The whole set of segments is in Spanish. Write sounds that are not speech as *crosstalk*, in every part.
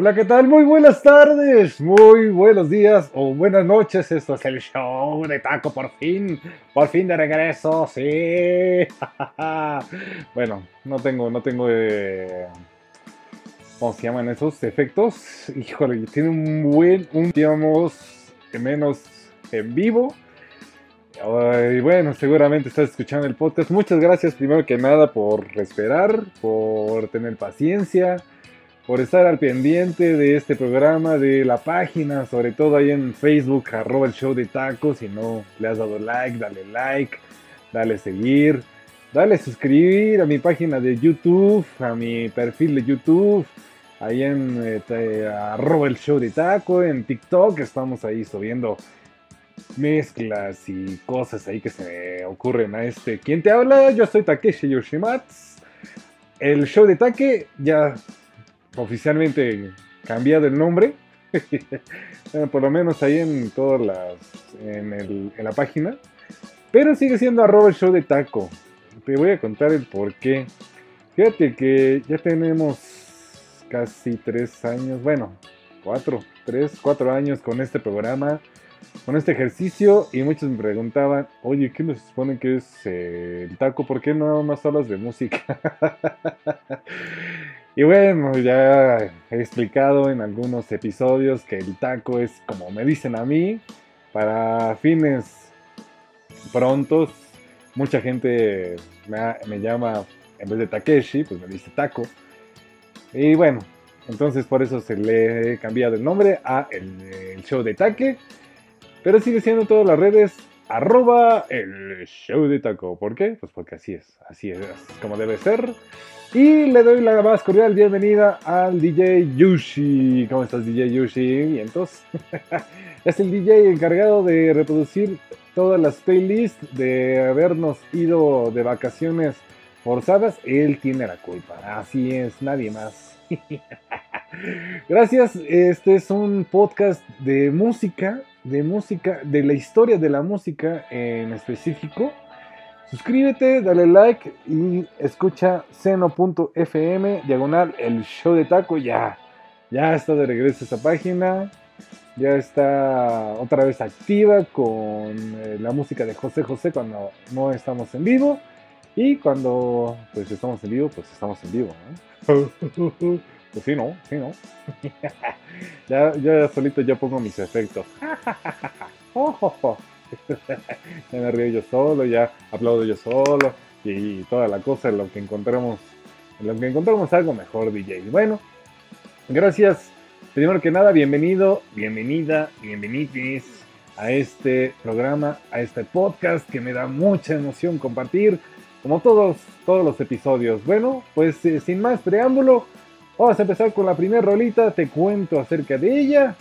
Hola, ¿qué tal? Muy buenas tardes, muy buenos días o buenas noches. Esto es el show de Taco, por fin, por fin de regreso, sí. *laughs* bueno, no tengo, no tengo, eh, ¿cómo se llaman esos efectos? Híjole, tiene un buen, un, digamos, menos en vivo. Y bueno, seguramente estás escuchando el podcast. Muchas gracias primero que nada por esperar, por tener paciencia por estar al pendiente de este programa, de la página, sobre todo ahí en Facebook, arroba el show de tacos. Si no le has dado like, dale like, dale seguir, dale suscribir a mi página de YouTube, a mi perfil de YouTube, ahí en este, arroba el show de taco, en TikTok estamos ahí subiendo mezclas y cosas ahí que se ocurren a este. ¿Quién te habla? Yo soy Takeshi Yoshimatsu. El show de Take ya oficialmente cambiado el nombre. *laughs* por lo menos ahí en todas las. En, la página. Pero sigue siendo arroba el show de taco. Te voy a contar el por qué. Fíjate que ya tenemos casi tres años, bueno, cuatro, tres, cuatro años con este programa, con este ejercicio. Y muchos me preguntaban, oye, ¿qué nos supone que es eh, el taco? ¿Por qué no más hablas de música? *laughs* Y bueno, ya he explicado en algunos episodios que el taco es como me dicen a mí, para fines prontos. Mucha gente me, llama, en vez de Takeshi, pues me dice taco. Y bueno, entonces por eso se le he cambiado el nombre a el, show de taque. Pero sigue siendo todas las redes arroba el show de taco. ¿Por qué? Pues porque así es, así es como debe ser. Y le doy la más cordial bienvenida al DJ Yushi. ¿Cómo estás, DJ Yushi? Y entonces, *laughs* es el DJ encargado de reproducir todas las playlists, de habernos ido de vacaciones forzadas. Él tiene la culpa. Así es, nadie más. *laughs* Gracias. Este es un podcast de música, de música, de la historia de la música en específico. Suscríbete, dale like y escucha seno.fm, diagonal, el show de taco. Ya, ya está de regreso esa página. Ya está otra vez activa con eh, la música de José José cuando no estamos en vivo. Y cuando pues estamos en vivo, pues estamos en vivo. *laughs* pues sí, no, sí, no. *laughs* ya, ya solito ya pongo mis efectos. *laughs* *laughs* ya me río yo solo, ya aplaudo yo solo y, toda la cosa en lo que encontramos, en lo que encontramos algo mejor, DJ. Bueno, gracias. Primero que nada, bienvenido, bienvenida, bienvenidos a este programa, a este podcast que me da mucha emoción compartir, como todos, todos los episodios. Bueno, pues eh, sin más preámbulo, vamos a empezar con la primera rolita, te cuento acerca de ella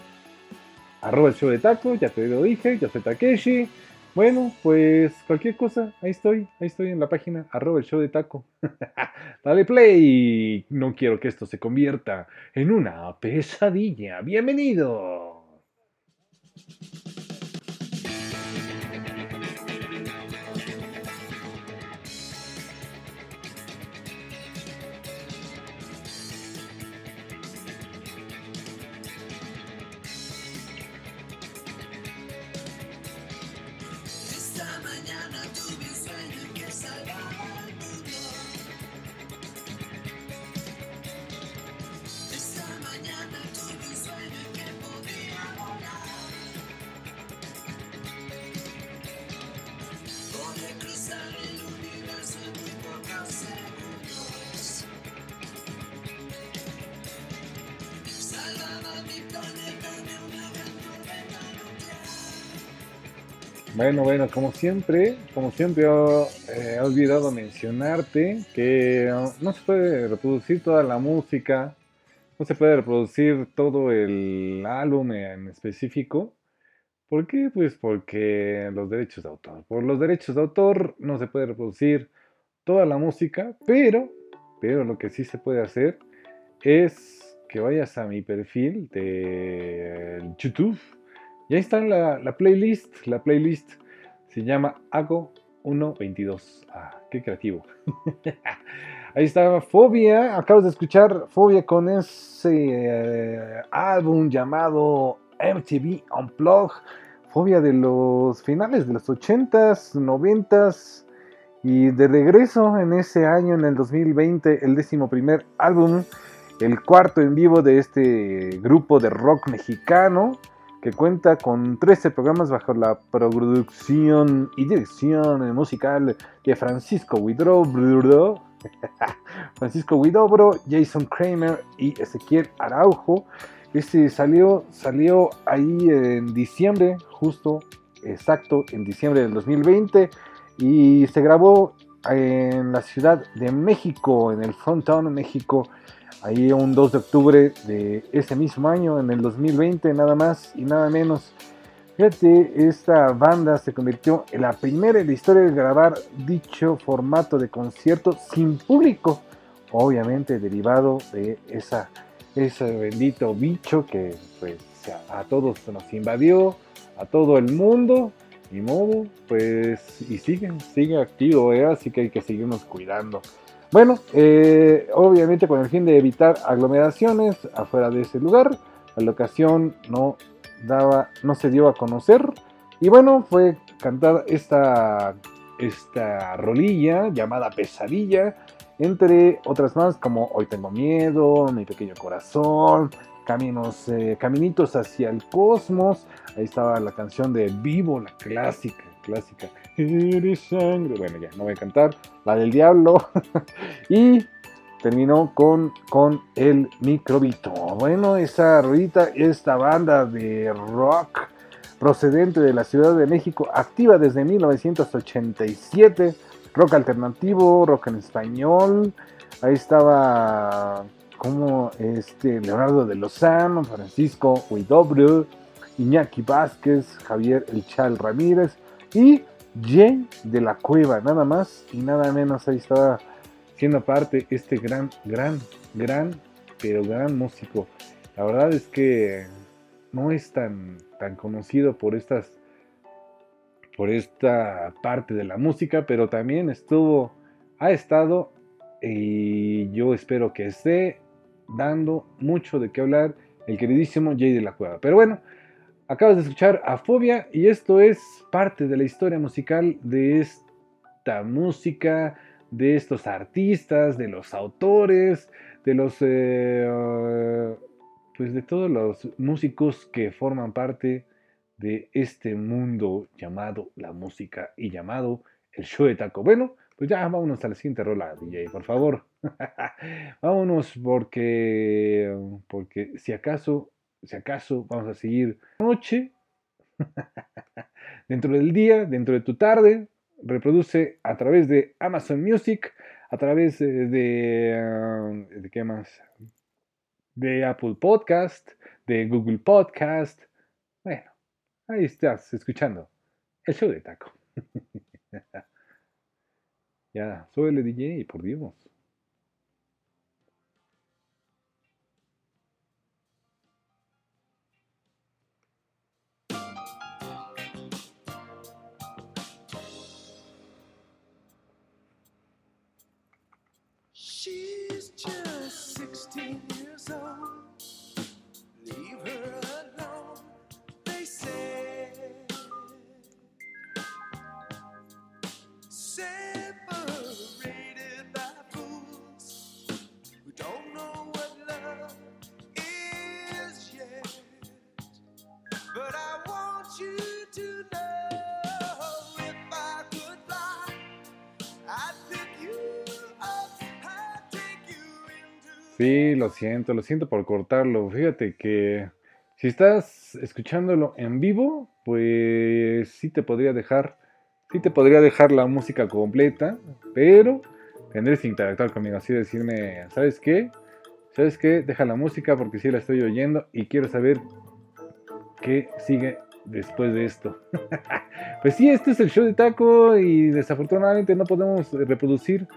arroba el show de taco, ya te lo dije, yo soy Takeshi. Bueno, pues cualquier cosa, ahí estoy, ahí estoy en la página, arroba el show de taco. *laughs* Dale play, no quiero que esto se convierta en una pesadilla. Bienvenido. Bueno, bueno, como siempre, como siempre eh, he olvidado mencionarte que no se puede reproducir toda la música, no se puede reproducir todo el álbum en específico. ¿Por qué? Pues porque los derechos de autor. Por los derechos de autor no se puede reproducir toda la música, pero, pero lo que sí se puede hacer es que vayas a mi perfil de YouTube y ahí está la, playlist. La playlist se llama Hago 122. Ah, qué creativo. *laughs* Ahí estaba Fobia, acabas de escuchar Fobia con ese eh, álbum llamado MTV Unplugged. Fobia de los finales de los 80s, 90s y de regreso en ese año, en el 2020, el décimo primer álbum, el cuarto en vivo de este grupo de rock mexicano que cuenta con 13 programas bajo la producción y dirección musical de Francisco Widobro, *laughs* Francisco Widobro, Jason Kramer y Ezequiel Araujo. Este salió, salió ahí en diciembre, justo, exacto, en diciembre del 2020 y se grabó en la Ciudad de México, en el Fronttown México, ahí un 2 de octubre de ese mismo año, en el 2020, nada más y nada menos. Fíjate, esta banda se convirtió en la primera en la historia de grabar dicho formato de concierto sin público, obviamente derivado de esa, ese bendito bicho que pues, a todos nos invadió, a todo el mundo, y modo, pues, y sigue, sigue activo, ¿eh? así que hay que seguirnos cuidando. Bueno, eh, obviamente con el fin de evitar aglomeraciones afuera de ese lugar, la locación no daba, no se dio a conocer. Y bueno, fue cantada esta, esta rolilla llamada Pesadilla, entre otras más como Hoy tengo miedo, Mi pequeño corazón, Caminos, eh, Caminitos hacia el cosmos. Ahí estaba la canción de Vivo, la clásica, clásica. Eres sangre. Bueno, ya no voy a cantar. La del diablo. *laughs* y terminó con, con el microbito. Bueno, esa ruedita, esta banda de rock procedente de la Ciudad de México, activa desde 1987, rock alternativo, rock en español. Ahí estaba como este Leonardo de Lozano, Francisco Huidobro, Iñaki Vázquez, Javier El Chal Ramírez y Jay de la Cueva, nada más y nada menos. Ahí estaba siendo parte este gran, gran, gran, pero gran músico. La verdad es que no es tan, tan conocido por estas por esta parte de la música, pero también estuvo, ha estado y yo espero que esté dando mucho de qué hablar el queridísimo Jay de la Cueva. Pero bueno, acabas de escuchar a Fobia y esto es parte de la historia musical de esta música, de estos artistas, de los autores, de los... Eh, pues de todos los músicos que forman parte de este mundo llamado la música y llamado el show de taco. Bueno, pues ya vámonos a la siguiente rola, DJ, por favor. *laughs* vámonos porque, porque si acaso, si acaso vamos a seguir noche, *laughs* dentro del día, dentro de tu tarde, reproduce a través de Amazon Music, a través de, um, de qué más, de Apple Podcast, de Google Podcast. Bueno, ahí estás escuchando el show de taco. *laughs* Ya, súbele DJ, por Dios. 16 Sí, lo siento, lo siento por cortarlo. Fíjate que si estás escuchándolo en vivo, pues sí te podría dejar, sí te podría dejar la música completa, pero tendrías que interactuar conmigo, así decirme, ¿sabes qué? ¿Sabes qué? Deja la música porque sí la estoy oyendo y quiero saber qué sigue después de esto. *laughs* pues sí, este es el show de taco y desafortunadamente no podemos reproducir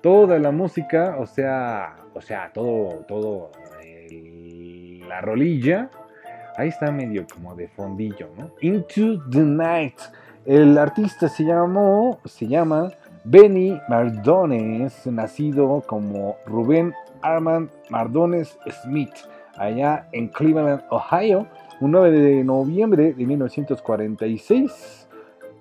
toda la música, o sea, o sea, todo, todo el- la rolilla. Ahí está medio como de fondillo, ¿no? Into the Night. El artista se llamó, se llama Benny Mardones, nacido como Rubén Armand Mardones Smith, allá en Cleveland, Ohio, un 9 de noviembre de 1946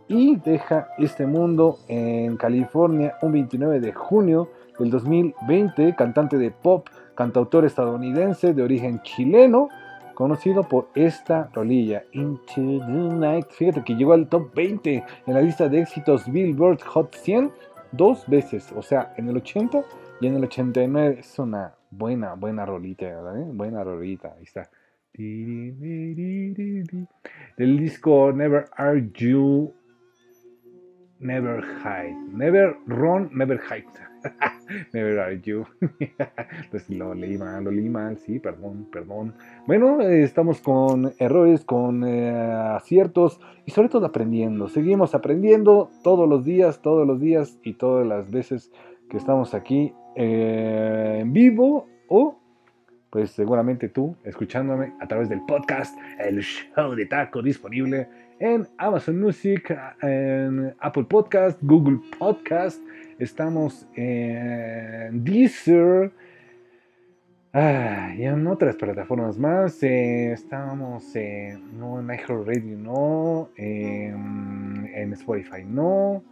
y deja este mundo en California un 29 de junio del 2020, cantante de pop, cantautor estadounidense de origen chileno, conocido por esta rolilla, Into the Night. Fíjate que llegó al top 20 en la lista de éxitos Billboard Hot 100 dos veces, o sea, en el 80 y en el 89. Es una buena, buena rolita, eh? Buena rolita, ahí está. Del disco Never Are You Never Hide. Never Run, Never Hide. *laughs* never Are You. *laughs* pues lo leí mal, lo leí mal, sí, perdón, perdón. Bueno, eh, estamos con errores, con eh, aciertos y sobre todo aprendiendo. Seguimos aprendiendo todos los días, todos los días y todas las veces que estamos aquí eh, en vivo o pues seguramente tú escuchándome a través del podcast, el show de taco disponible en Amazon Music, en Apple Podcast, Google Podcast, estamos en Deezer ah, y en otras plataformas más. Eh, estamos en, no en iHeartRadio, no, en Spotify, no.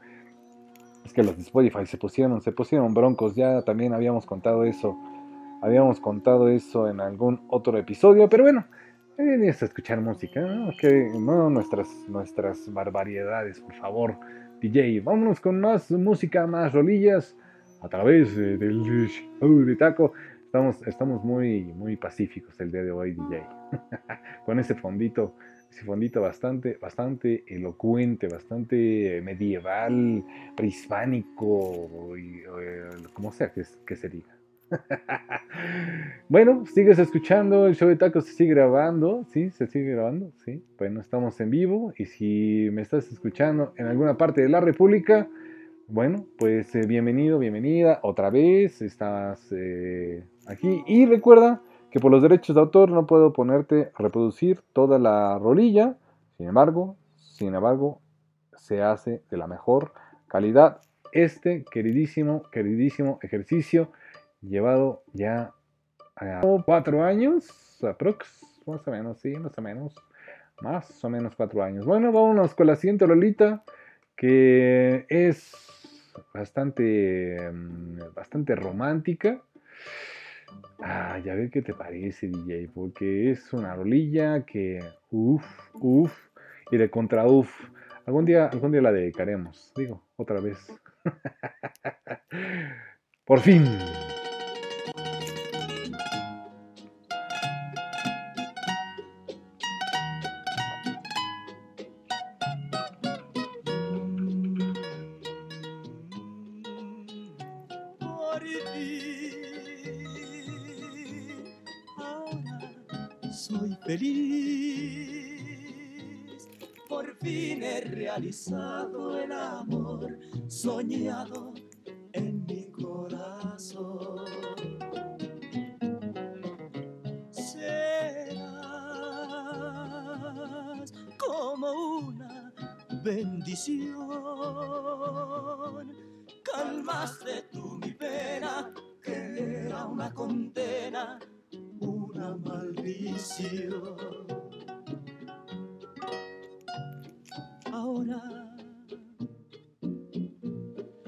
Es que los de Spotify se pusieron, se pusieron broncos, ya también habíamos contado eso. Habíamos contado eso en algún otro episodio, pero bueno, Venimos a escuchar música, ¿no? Nuestras, nuestras barbaridades, por favor. DJ, vámonos con más música, más rolillas a través eh, del show de taco. Estamos, estamos muy, muy pacíficos el día de hoy, DJ. *laughs* con ese fondito, ese fondito bastante, bastante elocuente, bastante medieval, prehispánico, y, eh, como sea que se diga. *laughs* bueno, sigues escuchando, el show de tacos se sigue grabando, ¿sí? Se sigue grabando, ¿sí? Bueno, estamos en vivo y si me estás escuchando en alguna parte de la República, bueno, pues eh, bienvenido, bienvenida, otra vez, estás eh, aquí y recuerda que por los derechos de autor no puedo ponerte a reproducir toda la rolilla, sin embargo, sin embargo, se hace de la mejor calidad este queridísimo, queridísimo ejercicio llevado ya cuatro años, aprox, más o menos, sí, más o menos, más o menos cuatro años. Bueno, vámonos con la siguiente Lolita, que es bastante, mm, bastante romántica. Ah, ya ver qué te parece, DJ, porque es una rolilla que, uff, uff, y de contra uff. Algún día, algún día la dedicaremos, digo, otra vez. *laughs* Por fin. Realizado el amor soñado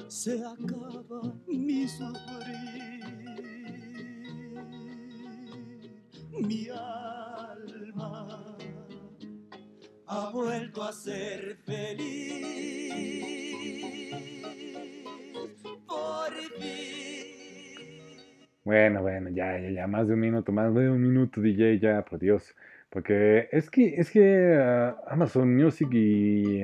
Se acaba mi sufrir. Mi alma ha vuelto a ser feliz. Por fin. Bueno, bueno, ya, ya, ya, más de un minuto, más de un minuto, DJ, ya, por Dios. Porque es que, es que ah, Amazon Music y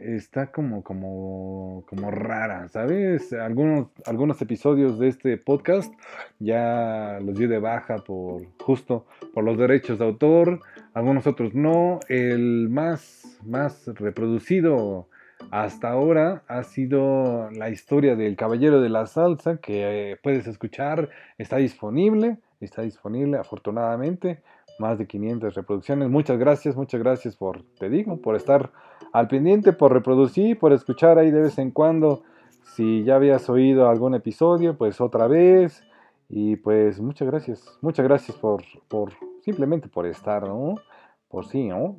está como, como, como rara, ¿sabes? Algunos, algunos episodios de este podcast ya los dio de baja por justo por los derechos de autor, algunos otros no. El más, más reproducido hasta ahora ha sido la historia del Caballero de la Salsa que eh, puedes escuchar, está disponible, está disponible afortunadamente, más de 500 reproducciones. Muchas gracias, muchas gracias por, te digo, por estar al pendiente, por reproducir, por escuchar ahí de vez en cuando Si ya habías oído algún episodio, pues otra vez. Y pues muchas gracias. Muchas gracias por, por simplemente por estar, ¿no? Por sí, ¿no?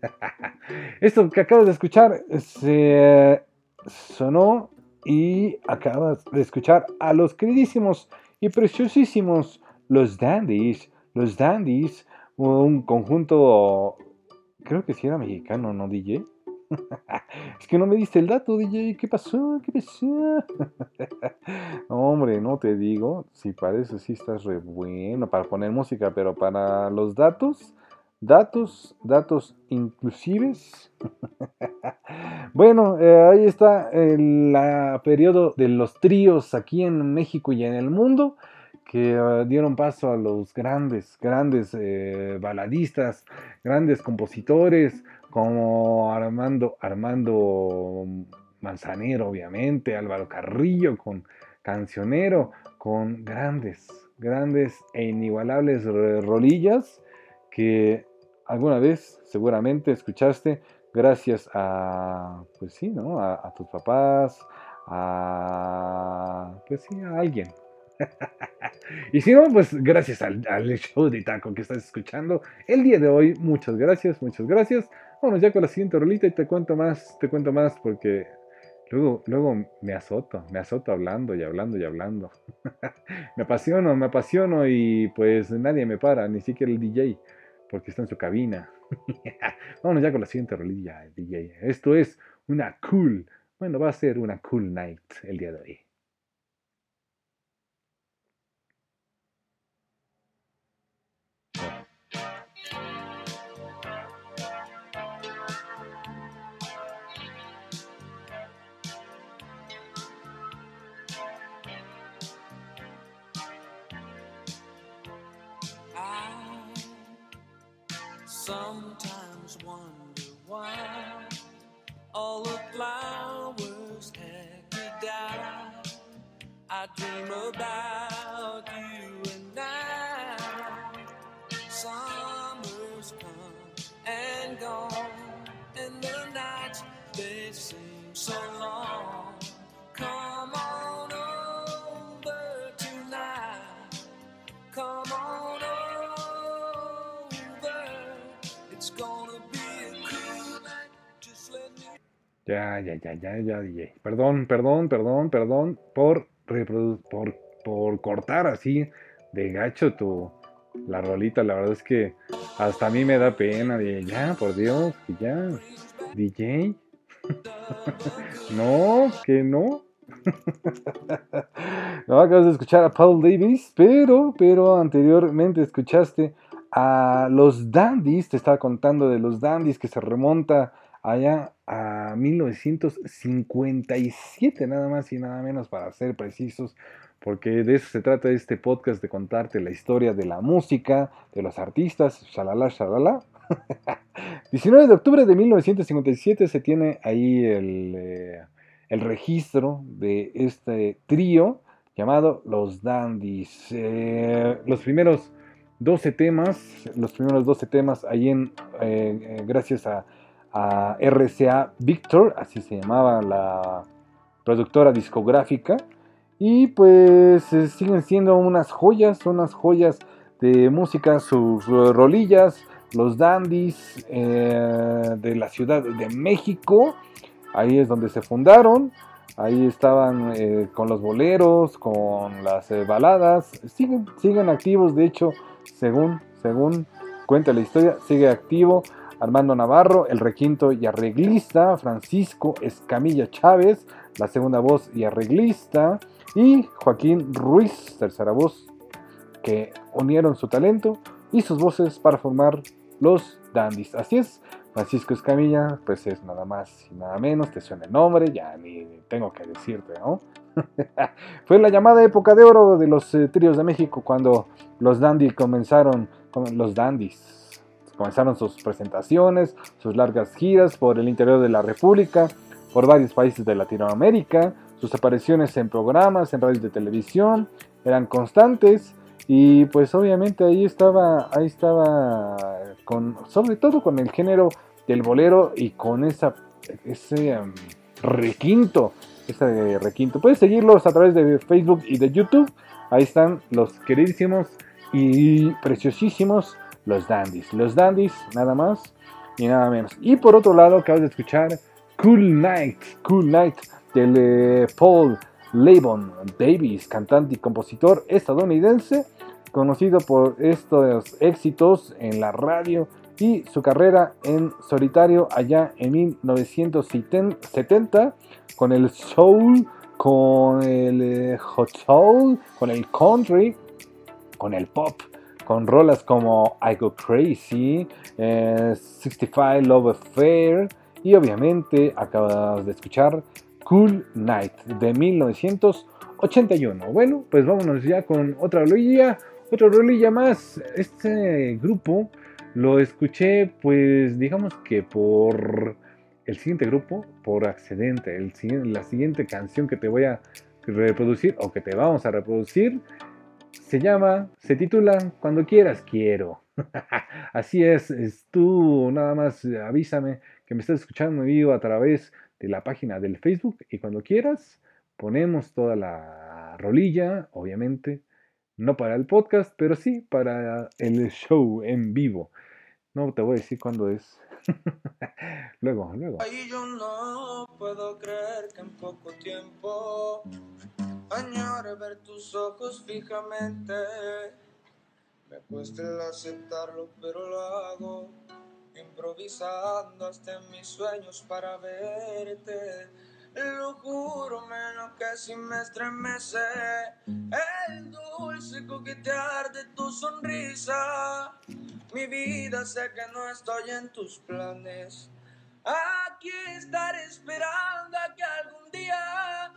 *laughs* Esto que acabas de escuchar se sonó y acabas de escuchar a los queridísimos y preciosísimos Los Dandies. Los Dandies, un conjunto, creo que sí era mexicano, ¿no, DJ? *laughs* es que no me diste el dato, DJ. ¿Qué pasó? ¿Qué pasó? *laughs* hombre, no te digo. Si parece, sí estás re bueno para poner música, pero para los datos, datos, datos inclusives. *laughs* bueno, eh, ahí está el periodo de los tríos aquí en México y en el mundo que uh, dieron paso a los grandes, grandes eh, baladistas, grandes compositores, como Armando, Armando Manzanero, obviamente, Álvaro Carrillo con Cancionero, con grandes, grandes e inigualables rolillas que alguna vez seguramente escuchaste gracias a, pues sí, ¿no? A, a tus papás, a, pues sí, a alguien, *laughs* y si no, pues gracias al, show de taco que estás escuchando el día de hoy. Muchas gracias, muchas gracias. Vámonos ya con la siguiente rolita y te cuento más, te cuento más porque luego, luego me azoto, me azoto hablando y hablando y hablando. *laughs* me apasiono, me apasiono y pues nadie me para, ni siquiera el DJ, porque está en su cabina. *laughs* Vámonos ya con la siguiente rolilla, DJ. Esto es una cool, bueno, va a ser una cool night el día de hoy. Dream about you and. Summer's and gone, and the they seem so long. Come on. It's. Ya, ya, ya, ya, ya. Perdón, perdón, perdón, perdón por, por, por cortar así de gacho tu, la rolita. La verdad es que hasta a mí me da pena. De, ya, por Dios, que ya. DJ. *laughs* no, que no. *laughs* no, acabas de escuchar a Paul Davis, pero, pero anteriormente escuchaste a los Dandies. Te estaba contando de los Dandies que se remonta allá a 1957, nada más y nada menos para ser precisos, porque de eso se trata este podcast, de contarte la historia de la música, de los artistas, shalala, shalala. *laughs* 19 de octubre de 1957 se tiene ahí el, eh, el registro de este trío llamado Los Dandies. Eh, los primeros 12 temas, los primeros 12 temas ahí en, eh, gracias a, RCA Victor, así se llamaba la productora discográfica. Y pues eh, siguen siendo unas joyas, unas joyas de música, sus rolillas, los dandies eh, de la Ciudad de México. Ahí es donde se fundaron. Ahí estaban eh, con los boleros, con las baladas. Siguen, siguen activos, de hecho, según, según cuenta la historia, sigue activo Armando Navarro, el requinto y arreglista, Francisco Escamilla Chávez, la segunda voz y arreglista, y Joaquín Ruiz, tercera voz, que unieron su talento y sus voces para formar los Dandies. Así es, Francisco Escamilla, pues es nada más y nada menos, te suena el nombre, ya ni tengo que decirte, ¿no? *laughs* Fue la llamada época de oro de los eh, tríos de México cuando los Dandies comenzaron, los Dandies comenzaron sus presentaciones, sus largas giras por el interior de la República, por varios países de Latinoamérica, sus apariciones en programas, en radios de televisión, eran constantes y pues obviamente ahí estaba, ahí estaba con, sobre todo con el género del bolero y con esa, ese um, requinto ese requinto. Puedes seguirlos a través de Facebook y de YouTube. Ahí están los queridísimos y preciosísimos los dandies. Los dandies, nada más y nada menos. Y por otro lado, acabas de escuchar Cool Night, Cool Night del Paul Levon Davis, cantante y compositor estadounidense, conocido por estos éxitos en la radio y su carrera en solitario allá en 1970 con el soul, con el eh, hot soul, con el country, con el pop, con rolas como I Go Crazy, eh, 65 Love Affair y obviamente acabas de escuchar Cool Night de 1981. Bueno, pues vámonos ya con otra rolilla, otra rolilla más. Este grupo lo escuché pues digamos que por el siguiente grupo, por accidente. El, la siguiente canción que te voy a reproducir o que te vamos a reproducir se llama, se titula Cuando quieras quiero. *laughs* Así es, es tú nada más eh, avísame que me estás escuchando en vivo a través de la página del Facebook y cuando quieras ponemos toda la rolilla, obviamente, no para el podcast, pero sí para el show en vivo. No te voy a decir cuándo es. *laughs* luego, luego. Y yo no puedo creer que en poco tiempo añore ver tus ojos fijamente. Me cuesta el aceptarlo, pero lo hago improvisando hasta en mis sueños para verte. Lo juro, menos que si me estremece el dulce coquetear de tu sonrisa. Mi vida sé que no estoy en tus planes. Aquí estaré esperando a que algún día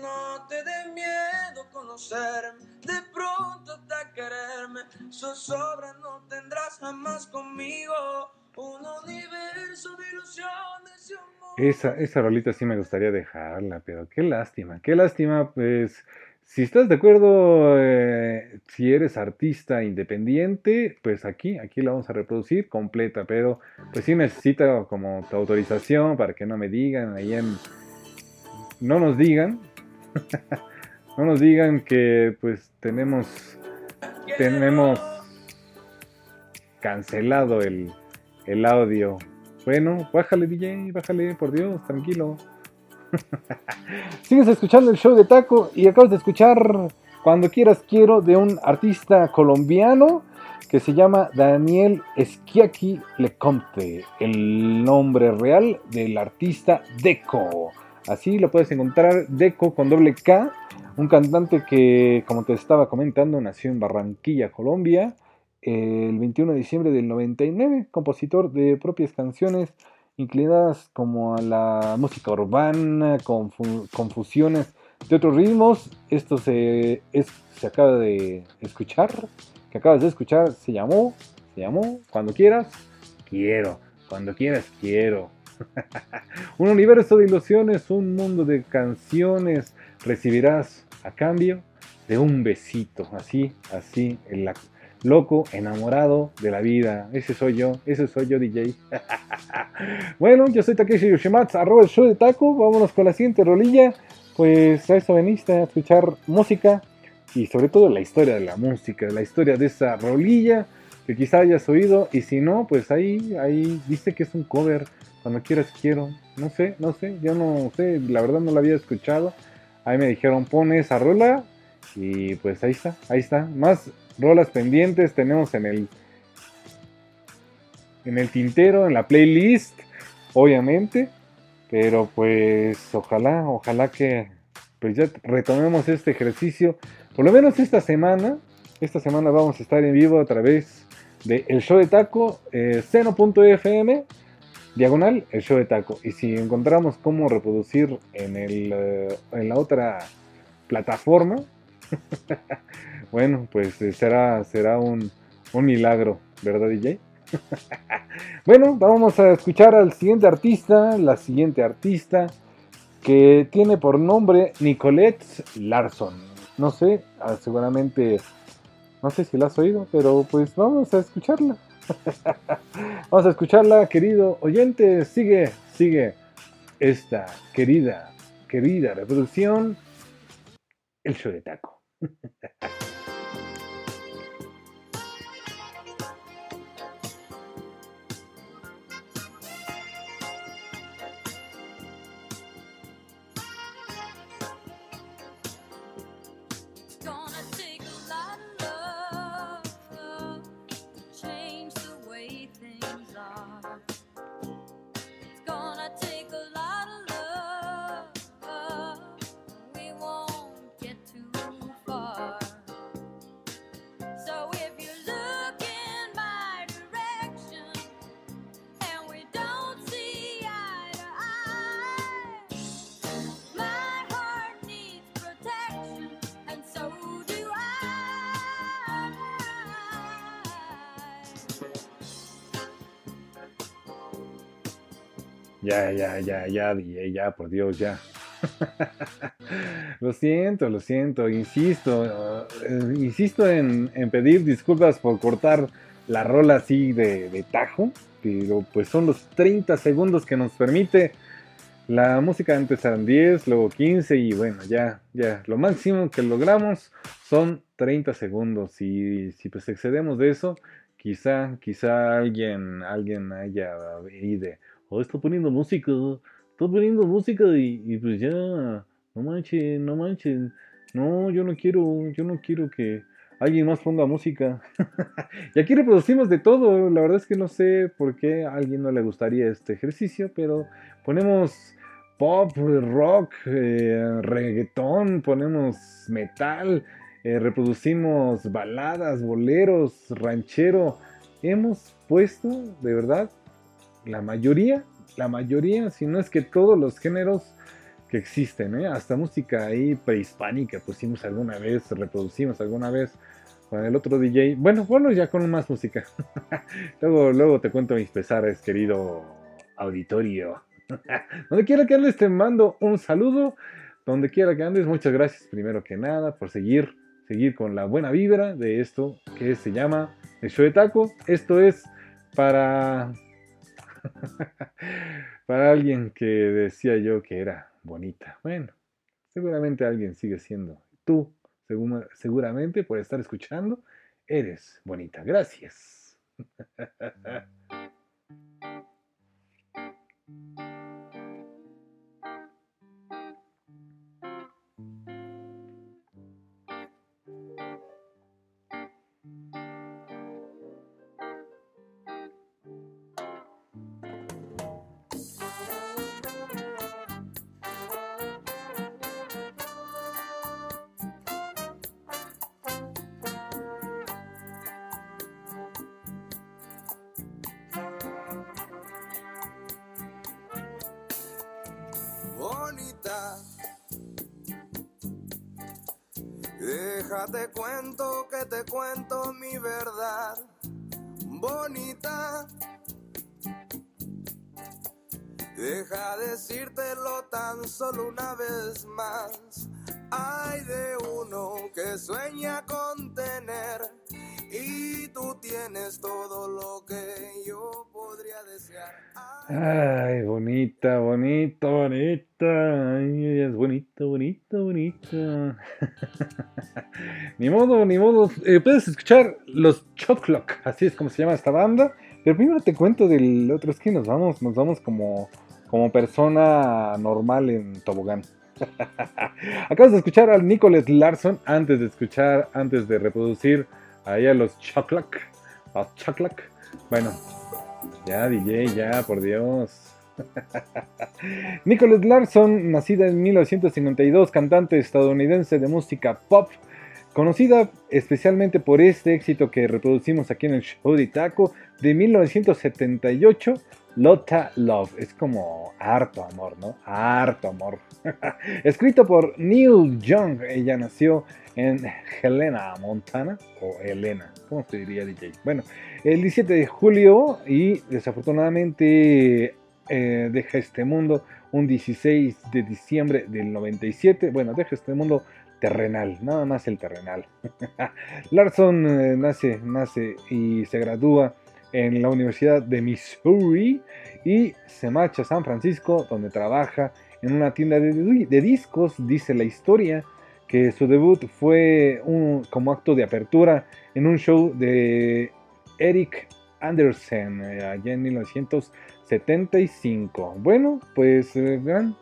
no te dé miedo conocerme. De pronto hasta quererme. Zozobra no tendrás jamás conmigo. Un universo de ilusiones y amor. Esa, esa rolita sí me gustaría dejarla, pero qué lástima, qué lástima, pues si estás de acuerdo, eh, si eres artista independiente, pues aquí, aquí la vamos a reproducir completa, pero pues sí necesita como tu autorización para que no me digan ahí en... No nos digan, *laughs* no nos digan que pues tenemos, tenemos cancelado el, el audio. Bueno, bájale DJ, bájale, por Dios, tranquilo. *laughs* Sigues escuchando el show de Taco y acabas de escuchar Cuando quieras quiero de un artista colombiano que se llama Daniel Schiacchi Lecomte, el nombre real del artista Deco. Así lo puedes encontrar, Deco con doble K, un cantante que, como te estaba comentando, nació en Barranquilla, Colombia, el 21 de diciembre del 99, compositor de propias canciones inclinadas como a la música urbana, con, fu- con fusiones de otros ritmos. Esto se, es- se acaba de escuchar, que acabas de escuchar, se llamó, se llamó, cuando quieras, quiero, cuando quieras, quiero. *laughs* un universo de ilusiones, un mundo de canciones, recibirás a cambio de un besito, así, así, el la- loco, enamorado de la vida. Ese soy yo, ese soy yo, DJ. *laughs* bueno, yo soy Takeshi Yoshimatsu, arroba el show de taco. Vámonos con la siguiente rolilla. Pues a eso veniste a escuchar música y sobre todo la historia de la música, la historia de esa rolilla que quizá hayas oído y si no, pues ahí, ahí dice que es un cover. Cuando quieras quiero, no sé, no sé, yo no sé, la verdad no la había escuchado. Ahí me dijeron pone esa rola y pues ahí está, ahí está. Más rolas pendientes tenemos en el en el tintero, en la playlist, obviamente. Pero pues ojalá, ojalá que pues ya retomemos este ejercicio. Por lo menos esta semana. Esta semana vamos a estar en vivo a través de El Show de Taco, eh, diagonal, El Show de Taco. Y si encontramos cómo reproducir en, el, eh, en la otra plataforma, *laughs* bueno, pues eh, será, será un, un milagro, ¿verdad, DJ? *laughs* bueno, vamos a escuchar al siguiente artista, la siguiente artista, que tiene por nombre Nicolette Larson. No sé, ah, seguramente, no sé si la has oído, pero pues vamos a escucharla. *laughs* vamos a escucharla, querido oyente. Sigue, sigue esta querida querida reproducción, el show de taco. Ha ha ha. Ya, ya, ya, ya, ya, por Dios, ya. *laughs* lo siento, lo siento, insisto, eh, insisto en, pedir disculpas por cortar la rola así de, de tajo, pero pues son los 30 segundos que nos permite. La música antes eran 10, luego 15 y bueno, ya, ya, lo máximo que logramos son 30 segundos y si pues excedemos de eso, quizá, quizá alguien, alguien haya de, oh, está poniendo música, está poniendo música y, pues ya, no manches, no manches, no, yo no quiero, yo no quiero que alguien más ponga música. *laughs* y aquí reproducimos de todo, la verdad es que no sé por qué a alguien no le gustaría este ejercicio, pero ponemos pop, rock, eh, reggaetón, ponemos metal, eh, reproducimos baladas, boleros, ranchero. Hemos puesto, de verdad, la mayoría, la mayoría, si no es que todos los géneros que existen, ¿eh? hasta música ahí prehispánica pusimos alguna vez, reproducimos alguna vez con el otro DJ. Bueno, bueno, ya con más música. *laughs* luego, luego te cuento mis pesares, querido auditorio. *laughs* Donde quiera que andes, te mando un saludo. Donde quiera que andes, muchas gracias primero que nada por seguir, seguir con la buena vibra de esto que se llama el show de taco. Esto es para *laughs* para alguien que decía yo que era bonita. Bueno, seguramente alguien sigue siendo. Tú, segura- seguramente por estar escuchando, eres bonita. Gracias. *laughs* bonita. Déjate cuento que te cuento mi verdad, bonita. Deja decírtelo tan solo una vez más. Hay de uno que sueña con tener y tú tienes todo lo que yo podría desear. Ay, bonita, bonita, bonita. Ay, es bonita, bonita, bonita. *laughs* ni modo, ni modo. Eh, puedes escuchar los Chop Clock, así es como se llama esta banda. Pero primero te cuento del otro, es que nos vamos, nos vamos como, como persona normal en tobogán. *laughs* Acabas de escuchar al Nicholas Larson antes de escuchar, antes de reproducir a los Choclock. Los Choclock. Bueno, ya DJ, ya, por Dios. *laughs* Nicholas Larson, nacida en 1952, cantante estadounidense de música pop, conocida especialmente por este éxito que reproducimos aquí en el show de Taco de 1978, Lotta Love. Es como harto amor, ¿no? Harto amor. *laughs* Escrito por Neil Young, ella nació en Helena, Montana, o Helena, ¿cómo se diría DJ? Bueno, el 17 de julio y desafortunadamente eh, deja este mundo un 16 de diciembre del 97. Bueno, deja este mundo terrenal, nada más el terrenal. *laughs* Larson eh, nace, nace y se gradúa en la Universidad de Missouri y se marcha a San Francisco donde trabaja en una tienda de, de discos, dice la historia, que su debut fue un- como acto de apertura en un show de Eric Andersen eh, allá en 1975. Bueno, pues eh, gran,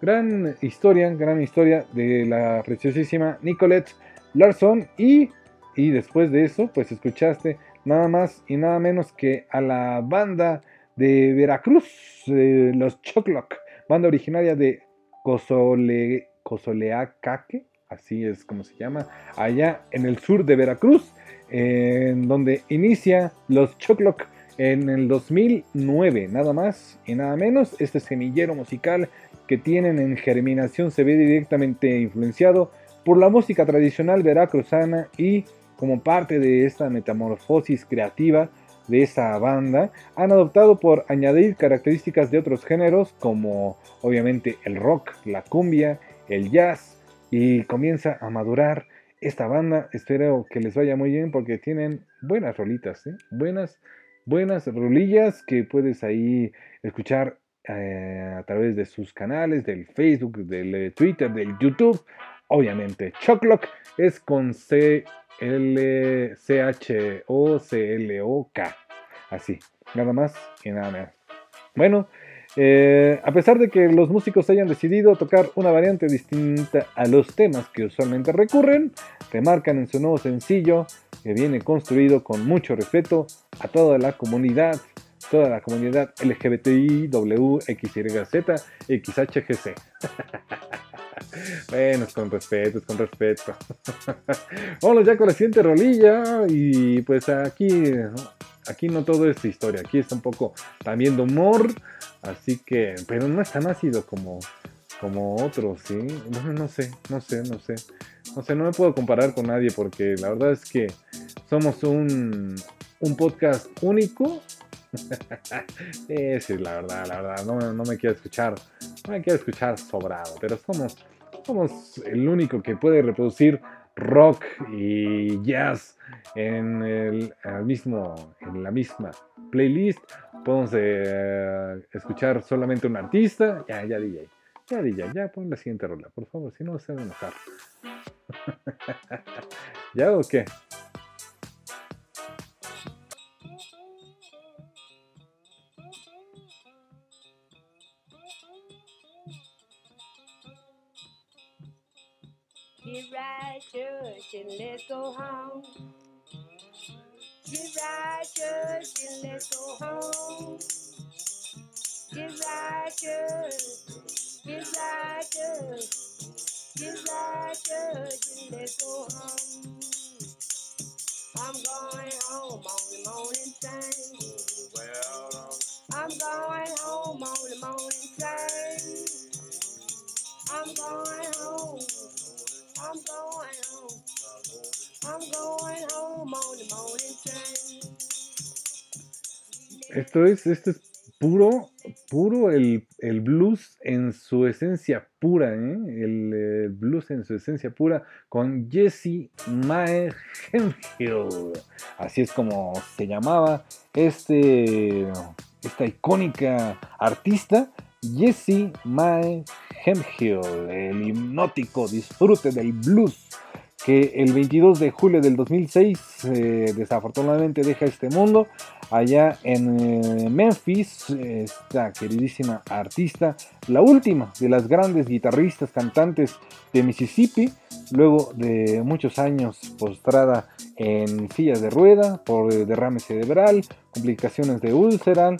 gran historia, gran historia de la preciosísima Nicolette Larson y, y después de eso, pues escuchaste nada más y nada menos que a la banda de Veracruz, eh, los Choclock, banda originaria de Cozole, Cozoleacaque, así es como se llama, allá en el sur de Veracruz, en donde inicia los Choclock en el 2009, nada más y nada menos. Este semillero musical que tienen en germinación se ve directamente influenciado por la música tradicional veracruzana y como parte de esta metamorfosis creativa de esa banda, han adoptado por añadir características de otros géneros como obviamente el rock, la cumbia, el jazz y comienza a madurar esta banda. Espero que les vaya muy bien porque tienen buenas rolitas, ¿eh? buenas, buenas rolillas que puedes ahí escuchar eh, a través de sus canales, del Facebook, del eh, Twitter, del YouTube. Obviamente, Choclock es con C L C H O C L O K. Así, nada más y nada menos. Bueno, eh, a pesar de que los músicos hayan decidido tocar una variante distinta a los temas que usualmente recurren, remarcan en su nuevo sencillo que viene construido con mucho respeto a toda la comunidad, toda la comunidad LGBTI, W, XYZ, XHGC. *laughs* Bueno, con respeto, es con respeto. *laughs* Vámonos ya con la siguiente rolilla. Y pues aquí, aquí no todo es historia. Aquí está un poco también de humor. Así que, pero no es tan ácido como, como otros, ¿sí? Bueno, no sé, no sé, no sé. No sé, no me puedo comparar con nadie porque la verdad es que somos un, un podcast único. *laughs* sí, sí, la verdad, la verdad, no, no me quiero escuchar, no me quiero escuchar sobrado, pero somos, somos el único que puede reproducir rock y jazz en, el, mismo, en la misma playlist. Podemos eh, escuchar solamente un artista. Ya, ya, DJ. Ya, DJ, ya pon la siguiente rola, por favor, si no se van a enojar. *laughs* ¿Ya o qué? And let's go home. And let's go home. And let's go home. I'm going home on the morning train. I'm going home on the morning train. I'm going home. I'm going home. I'm going home morning train. Esto es, esto es puro, puro el, el blues en su esencia pura, ¿eh? el blues en su esencia pura con Jesse Mae. Así es como se llamaba este, esta icónica artista, Jesse Mae Hemphill, el hipnótico disfrute del blues que el 22 de julio del 2006 eh, desafortunadamente deja este mundo. Allá en eh, Memphis, esta queridísima artista, la última de las grandes guitarristas cantantes de Mississippi, luego de muchos años postrada en sillas de rueda por eh, derrame cerebral, complicaciones de úlcera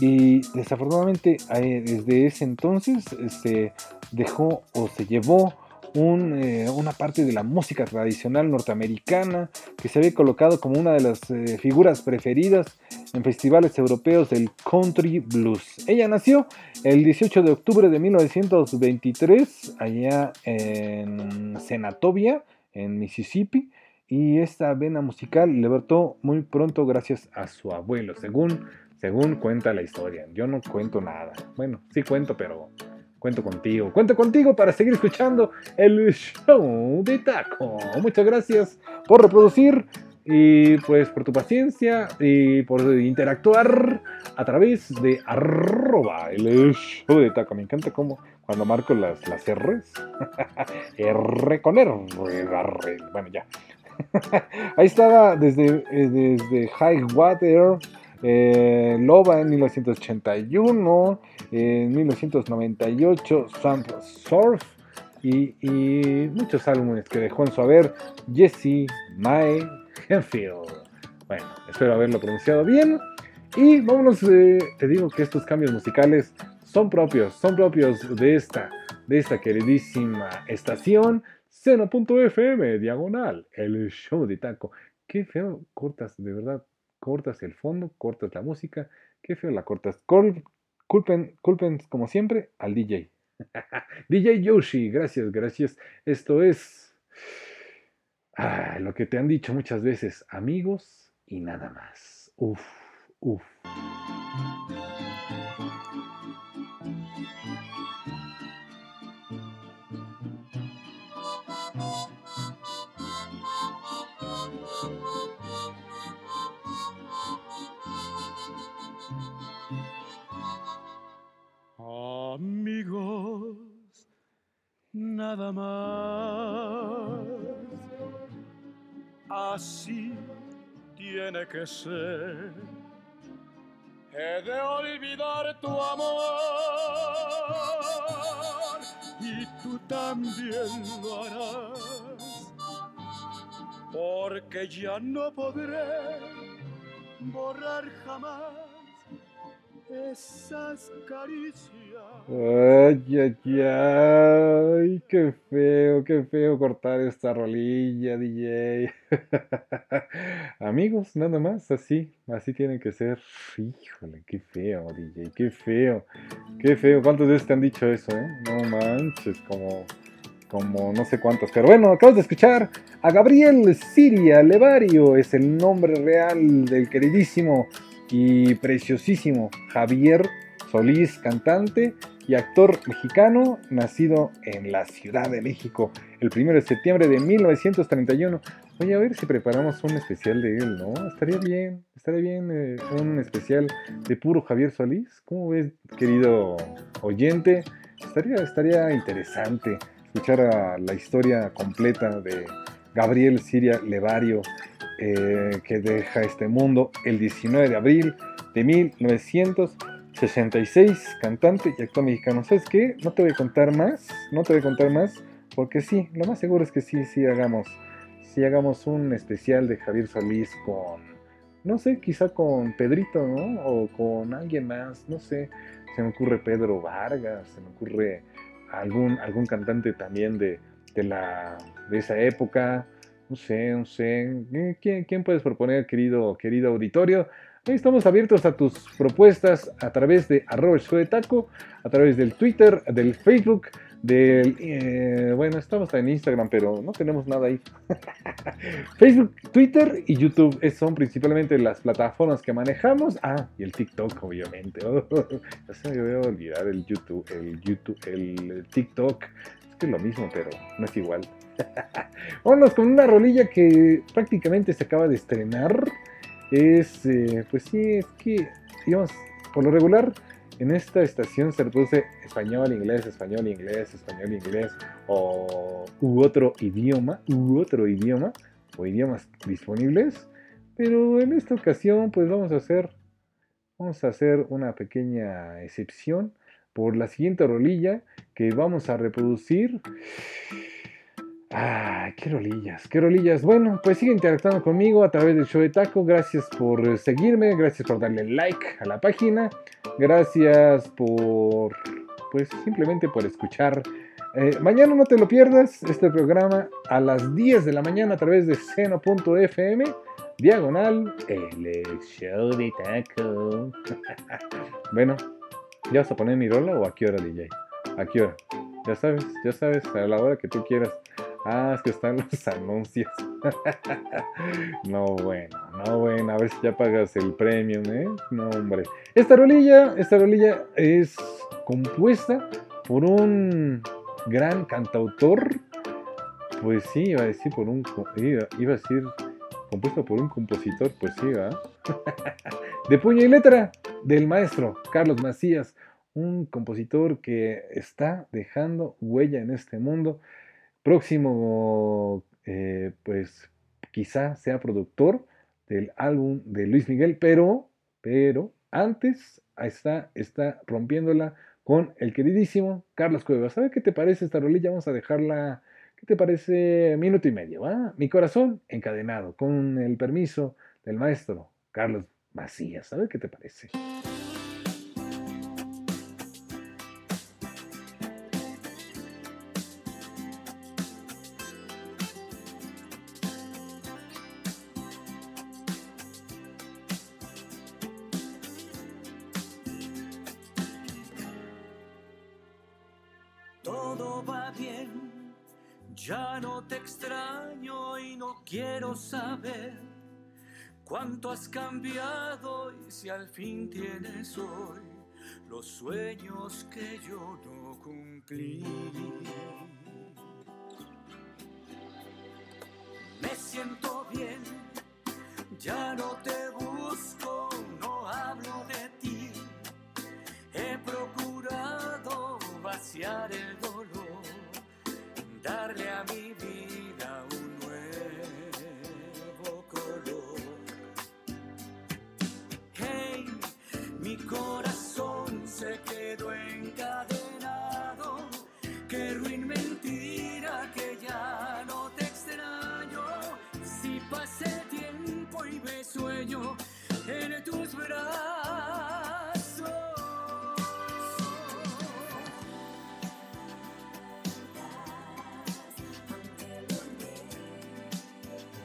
y desafortunadamente desde ese entonces se dejó o se llevó eh, una parte de la música tradicional norteamericana que se había colocado como una de las eh, figuras preferidas en festivales europeos del country blues. Ella nació el 18 de octubre de 1923 allá en Senatobia, en Mississippi, y esta vena musical le brotó muy pronto gracias a su abuelo, según, según cuenta la historia. Yo no cuento nada. Bueno, sí cuento, pero cuento contigo. Cuento contigo para seguir escuchando el show de Taco. Muchas gracias por reproducir y pues por tu paciencia y por interactuar a través de arroba el show de Taco. Me encanta cómo, cuando marco las, las R's. *laughs* R con R. Bueno, ya. *laughs* Ahí estaba desde, eh, desde High Water, eh, Loba en 1981, en 1998, Swamp Surf y, y muchos álbumes que dejó en su haber Jesse Mae Henfield. Bueno, espero haberlo pronunciado bien. Y vámonos, eh, te digo que estos cambios musicales son propios, son propios de esta, de esta queridísima estación, Seno.fm, diagonal, el show de taco. Qué feo cortas, de verdad, cortas el fondo, cortas la música, qué feo la cortas. Cul- culpen, culpen, como siempre, al DJ. *laughs* DJ Yoshi, gracias, gracias. Esto es lo que te han dicho muchas veces, amigos y nada más. Uf, uf. Amigos, nada más. Así tiene que ser. He de olvidar tu amor y tú también lo harás. Porque ya no podré borrar jamás esas caricias. Ay, ay, ay, qué feo, qué feo cortar esta rolilla, DJ. *laughs* Amigos, nada más, así, así tienen que ser. Híjole, qué feo, DJ, qué feo, qué feo. ¿Cuántas veces te han dicho eso, eh? No manches, como, como no sé cuántas. Pero bueno, acabas de escuchar a Gabriel Siria Levario, es el nombre real del queridísimo y preciosísimo Javier Solís, cantante y actor mexicano, nacido en la Ciudad de México el 1 de septiembre de 1931. Oye, a ver si preparamos un especial de él, ¿no? Estaría bien, estaría bien eh, un especial de puro Javier Solís. ¿Cómo ves, querido oyente? Estaría, estaría interesante escuchar la historia completa de Gabriel Siria Levario, eh, que deja este mundo el 19 de abril de 1966, cantante y actor mexicano. ¿Sabes qué? No te voy a contar más, no te voy a contar más, porque sí, lo más seguro es que sí, sí hagamos, sí hagamos un especial de Javier Solís con, no sé, quizá con Pedrito, ¿no? O con alguien más, no sé. Se me ocurre Pedro Vargas, se me ocurre algún, algún cantante también de, de, la, de esa época. No sé, no sé. ¿Quién, puedes proponer, querido, querido auditorio? Estamos abiertos a tus propuestas a través de arroba de taco, a través del Twitter, del Facebook, del... eh, bueno, estamos en Instagram, pero no tenemos nada ahí. *laughs* Facebook, Twitter y YouTube son principalmente las plataformas que manejamos. Ah, y el TikTok, obviamente. *laughs* ya se me olvidar el YouTube, el YouTube, el TikTok. Es que es lo mismo, pero no es igual. Vámonos con una rolilla que prácticamente se acaba de estrenar. Es, eh, pues sí, es que, digamos, por lo regular, en esta estación se reproduce español, inglés, español, inglés, español, inglés, o u otro idioma, u otro idioma, o idiomas disponibles. Pero en esta ocasión, pues vamos a hacer, vamos a hacer una pequeña excepción por la siguiente rolilla que vamos a reproducir. Ah, qué rolillas, qué rolillas. Bueno, pues sigue interactuando conmigo a través del show de Taco. Gracias por seguirme, gracias por darle like a la página, gracias por, pues simplemente por escuchar. Eh, mañana no te lo pierdas, este programa a las 10 de la mañana a través de seno.fm, diagonal, el show de Taco. *laughs* bueno, ¿ya vas a poner mi rola o a qué hora, DJ? ¿A qué hora? Ya sabes, ya sabes, a la hora que tú quieras. Ah, es que están los *laughs* anuncios. *laughs* no, bueno, no, bueno, a ver si ya pagas el premium, ¿eh? No, hombre. Esta rolilla, esta rolilla es compuesta por un gran cantautor. Pues sí, iba a decir por un. Iba, a decir compuesta por un compositor, pues sí, ¿verdad? *laughs* De puño y letra del maestro Carlos Macías, un compositor que está dejando huella en este mundo. Próximo, eh, pues quizá sea productor del álbum de Luis Miguel, pero, pero antes está, está rompiéndola con el queridísimo Carlos Cuevas. ¿Sabe qué te parece esta rolilla? Vamos a dejarla, ¿qué te parece? Minuto y medio, ¿va? Mi corazón encadenado, con el permiso del maestro Carlos Macías. ¿Sabe qué te parece? Fin tienes hoy los sueños que yo no cumplí. Me siento bien, ya no te busco, no hablo de ti. He procurado vaciar el dolor, darle a mi vida quedó encadenado. Qué ruin mentira que ya no te extraño. Si pasa el tiempo y me sueño en tus brazos.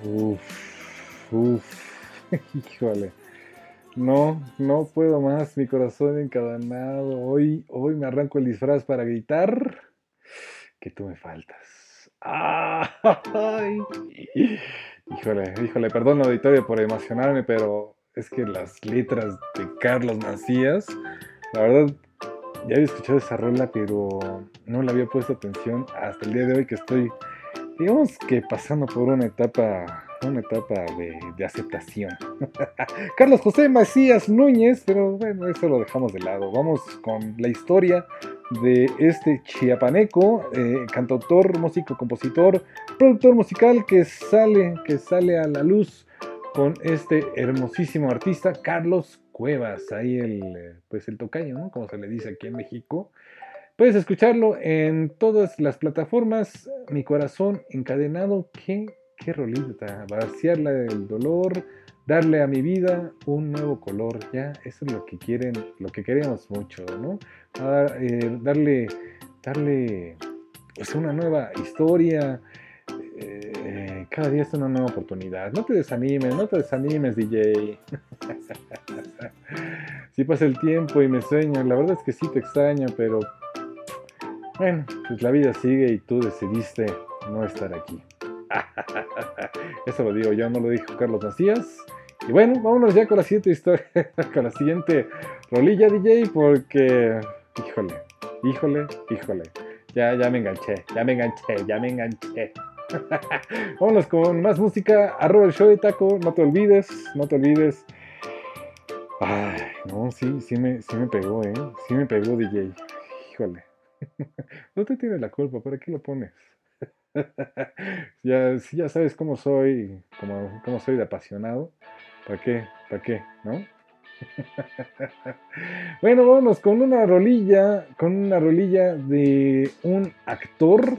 Uf, uf, *laughs* híjole. No, no puedo más, mi corazón encadenado. Hoy, hoy me arranco el disfraz para gritar que tú me faltas. ¡Ay! Híjole, híjole, perdón auditorio por emocionarme, pero es que las letras de Carlos Macías, la verdad, ya había escuchado esa rola, pero no le había puesto atención hasta el día de hoy que estoy, digamos que pasando por una etapa, una etapa de, aceptación. *laughs* Carlos José Macías Núñez, pero bueno, eso lo dejamos de lado. Vamos con la historia de este chiapaneco, eh, cantautor, músico, compositor, productor musical que sale, que sale a la luz con este hermosísimo artista, Carlos Cuevas, ahí el, pues el tocayo, ¿no? Como se le dice aquí en México. Puedes escucharlo en todas las plataformas. Mi corazón encadenado, qué, qué rolita, vaciarla del dolor, darle a mi vida un nuevo color. Ya, eso es lo que quieren, lo que queremos mucho, ¿no? Eh, darle, darle, pues una nueva historia. eh, cada día es una nueva oportunidad. No te desanimes, no te desanimes, DJ. *laughs* Si pasa el tiempo y me sueño, la verdad es que sí te extraño, pero bueno, pues la vida sigue y tú decidiste no estar aquí. *laughs* Eso lo digo yo, no lo dijo Carlos Macías. Y bueno, vámonos ya con la siguiente historia, *laughs* con la siguiente rolilla DJ, porque, híjole, híjole, híjole. Ya, ya me enganché, ya me enganché, ya me enganché. *laughs* vámonos con más música, arroba el show de taco, no te olvides, no te olvides. Ay, no, sí, sí me, sí me pegó, ¿eh? Sí me pegó DJ. Híjole. No te tienes la culpa, ¿para qué lo pones? *laughs* ya, sí, ya sabes cómo soy, cómo, cómo soy de apasionado. ¿Para qué? ¿Para qué? ¿No? *laughs* bueno, vámonos con una rolilla, con una rolilla de un actor,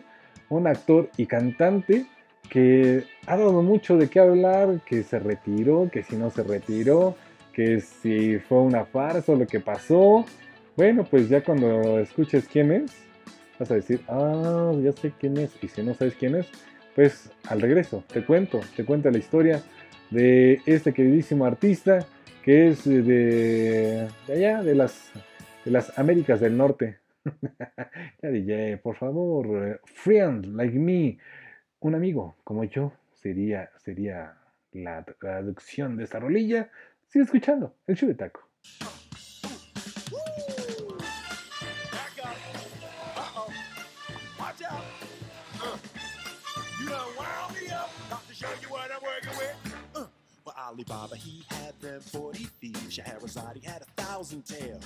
un actor y cantante que ha dado mucho de qué hablar, que se retiró, que si no se retiró, que si fue una farsa lo que pasó. Bueno, pues ya cuando escuches quién es, vas a decir, ah, ya sé quién es. Y si no sabes quién es, pues al regreso te cuento, te cuento la historia de este queridísimo artista que es de, de allá, de las, de las Américas del Norte. *laughs* ya DJ, por favor, eh, friend like me, un amigo como yo sería, sería la traducción de esta rolilla. Sigue escuchando el show de taco. Show you what I'm working with. Alibaba, he had them 40 thieves. Scheherazade had a thousand tales.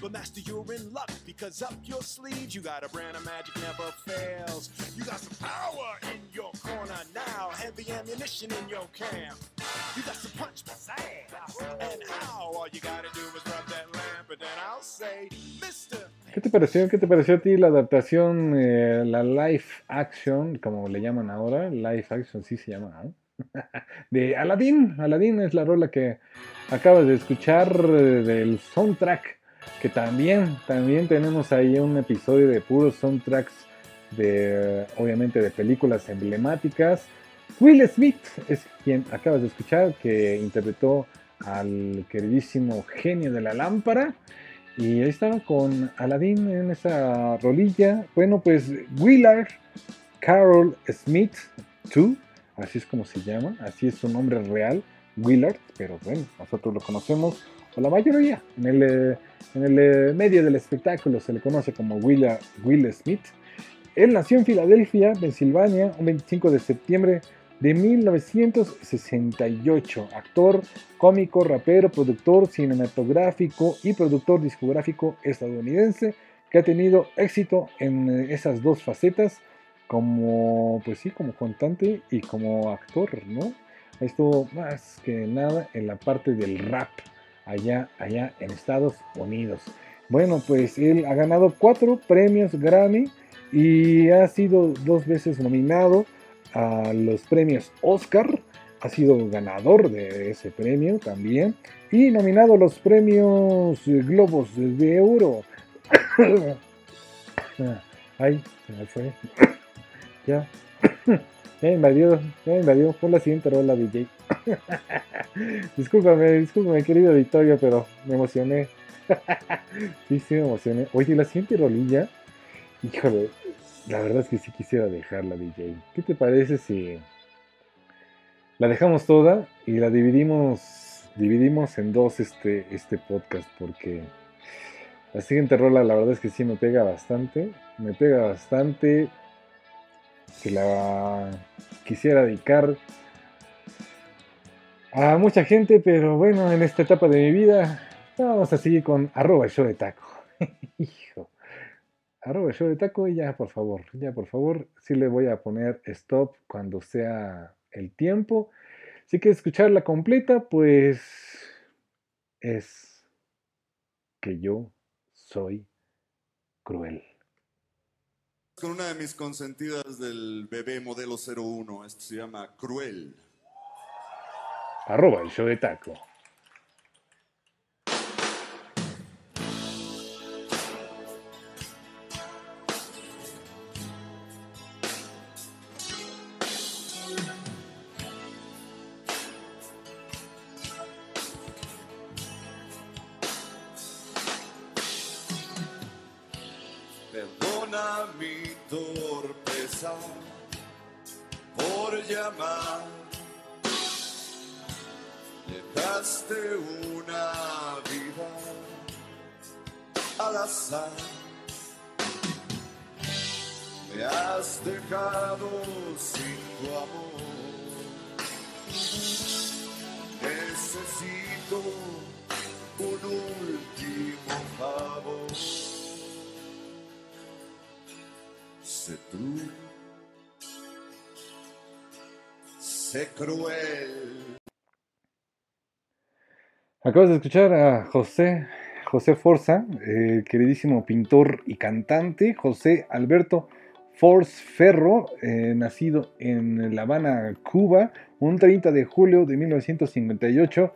But master, you're in luck because up your sleeves you got a brand of magic never fails. You got some power in your corner now, heavy ammunition in your camp. You got some punch and how all you gotta do is rub that lamp, and then I'll say, Mister. ¿Qué te pareció? ¿Qué te pareció a ti la adaptación, eh, la live action, como le llaman ahora? Live action, sí se llama, ¿no? De Aladdin. Aladdin es la rola que acabas de escuchar eh, del soundtrack. Que también, también tenemos ahí un episodio de puros soundtracks de, obviamente, de películas emblemáticas. Will Smith es quien acabas de escuchar, que interpretó al queridísimo genio de la lámpara. Y ahí estaba con Aladdin en esa rolilla. Bueno, pues Willard Carol Smith 2, así es como se llama, así es su nombre real, Willard, pero bueno, nosotros lo conocemos, o la mayoría, en el, eh, en el eh, medio del espectáculo se le conoce como Willard, Will Smith. Él nació en Filadelfia, Pensilvania, un 25 de septiembre de 1968. Actor, cómico, rapero, productor cinematográfico y productor discográfico estadounidense que ha tenido éxito en eh, esas dos facetas como, pues sí, como cantante y como actor, ¿no? Esto más que nada en la parte del rap allá, allá en Estados Unidos. Bueno, pues él ha ganado cuatro premios Grammy y ha sido dos veces nominado a los premios Oscar. Ha sido ganador de ese premio también. Y nominado a los premios Globos de Oro. *coughs* Ay, se me fue. Ya. *coughs* Ya me invadió, ya me invadió. Por la siguiente rola, DJ. *laughs* discúlpame, discúlpame, querido auditorio, pero me emocioné. *laughs* sí, sí, me emocioné. Oye, la siguiente rolilla. Híjole, la verdad es que sí quisiera dejarla, DJ. ¿Qué te parece si la dejamos toda y la dividimos, dividimos en dos este, este podcast? Porque la siguiente rola, la verdad es que sí me pega bastante. Me pega bastante. Que la quisiera dedicar a mucha gente, pero bueno, en esta etapa de mi vida, vamos a seguir con arroba show de taco. *laughs* Hijo arroba show de taco y ya por favor, ya por favor, sí le voy a poner stop cuando sea el tiempo. Si quieres escucharla completa, pues es que yo soy cruel. Con una de mis consentidas del bebé modelo 01, esto se llama Cruel. Arroba el show de taco. Acabas de escuchar a José, José Forza, eh, queridísimo pintor y cantante, José Alberto Force Ferro, eh, nacido en La Habana, Cuba, un 30 de julio de 1958.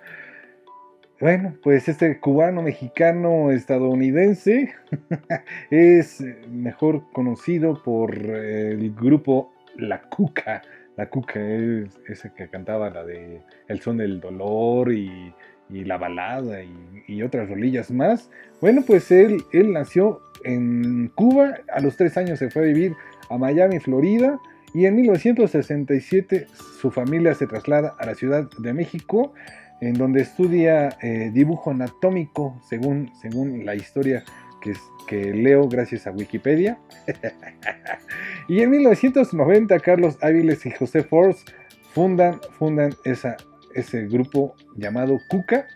Bueno, pues este cubano mexicano estadounidense *laughs* es mejor conocido por eh, el grupo La Cuca. La Cuca es ese que cantaba la de El son del dolor y, y la balada y, otras rolillas más. Bueno, pues él, él nació en Cuba, a los tres años se fue a vivir a Miami, Florida, y en 1967 su familia se traslada a la Ciudad de México, en donde estudia eh, dibujo anatómico, según, según la historia que, que leo gracias a Wikipedia. *laughs* y en 1990 Carlos Áviles y José Force fundan, fundan esa, ese grupo llamado Cuca,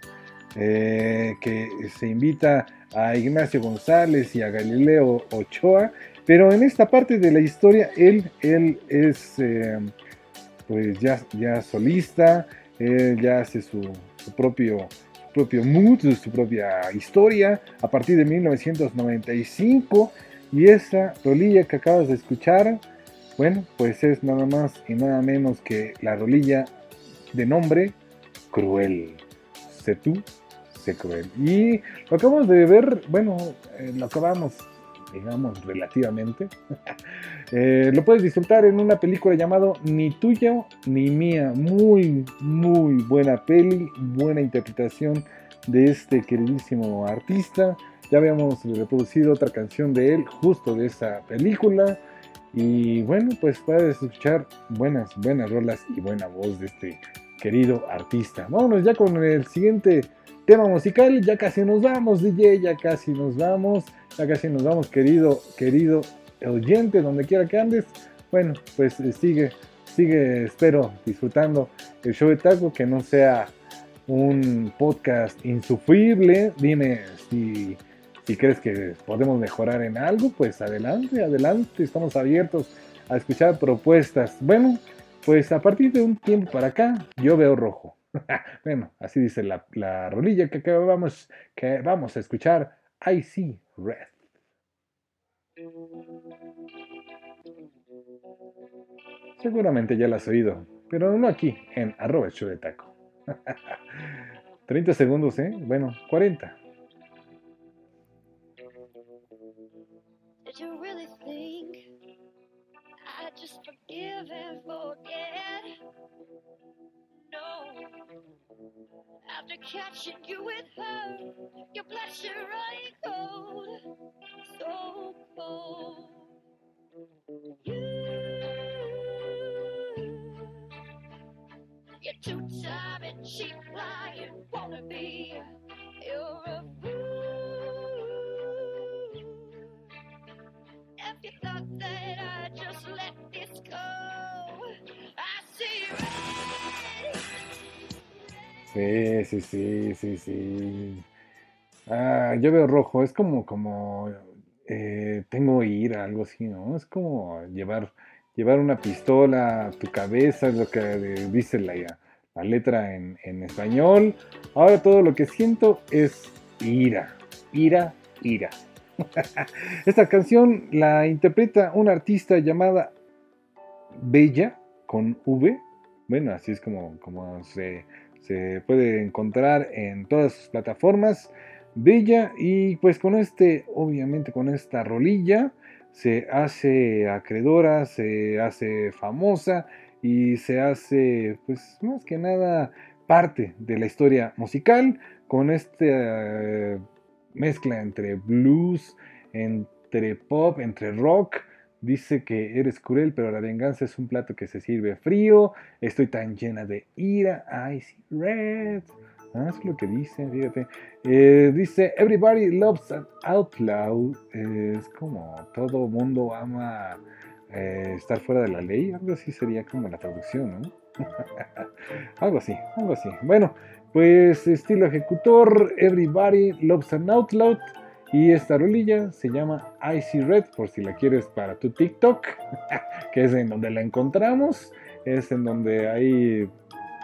eh, que se invita a Ignacio González y a Galileo Ochoa, pero en esta parte de la historia él, él es eh, pues ya, ya solista, él ya hace su, su propio, propio mood, su propia historia a partir de 1995 y esa rolilla que acabas de escuchar, bueno, pues es nada más y nada menos que la rolilla de nombre Cruel. Sé tú, sé cruel. Y lo acabamos de ver, bueno, eh, lo acabamos, digamos, relativamente. *laughs* Eh, lo puedes disfrutar en una película llamado Ni tuya ni mía. Muy, muy buena peli, buena interpretación de este queridísimo artista. Ya habíamos reproducido otra canción de él, justo de esa película. Y bueno, pues puedes escuchar buenas, buenas rolas y buena voz de este querido artista. Vámonos ya con el siguiente tema musical. Ya casi nos vamos, DJ, ya casi nos vamos. Ya casi nos vamos, querido, querido oyente, donde quiera que andes. Bueno, pues eh, sigue, sigue, espero, disfrutando el show de taco, que no sea un podcast insufrible. Dime si, si crees que podemos mejorar en algo, pues adelante, adelante. Estamos abiertos a escuchar propuestas. Bueno, pues a partir de un tiempo para acá, yo veo rojo. *laughs* bueno, así dice la, la rolilla que acabamos, que vamos a escuchar. I see red. Seguramente ya la has oído, pero no aquí, en arroba de taco. *laughs* 30 segundos, ¿eh? Bueno, 40. You really think I just forgive and forget? No. After catching you with her, your blood should run cold, so cold. You, you're too time and cheap, lying wannabe. You're a Sí, sí, sí, sí, sí. Ah, yo veo rojo, es como, como, eh, tengo ira, algo así, ¿no? Es como llevar, llevar una pistola a tu cabeza, es lo que dice la, la letra en, en español. Ahora todo lo que siento es ira, ira, ira. *laughs* Esta canción la interpreta una artista llamada Bella, con V. Bueno, así es como, como se, se puede encontrar en todas sus plataformas. Bella, y pues con este, obviamente con esta rolilla, se hace acreedora, se hace famosa y se hace, pues más que nada, parte de la historia musical con esta eh, mezcla entre blues, entre pop, entre rock. Dice que eres cruel, pero la venganza es un plato que se sirve frío. Estoy tan llena de ira. I see red. Ah, es lo que dice, fíjate. Eh, dice, everybody loves an out loud. Eh, es como todo mundo ama eh, estar fuera de la ley. Algo así sería como la traducción, ¿no? *laughs* algo así, algo así. Bueno, pues estilo ejecutor, everybody loves an out loud. Y esta rolilla se llama Icy Red, por si la quieres para tu TikTok, *laughs* que es en donde la encontramos, es en donde ahí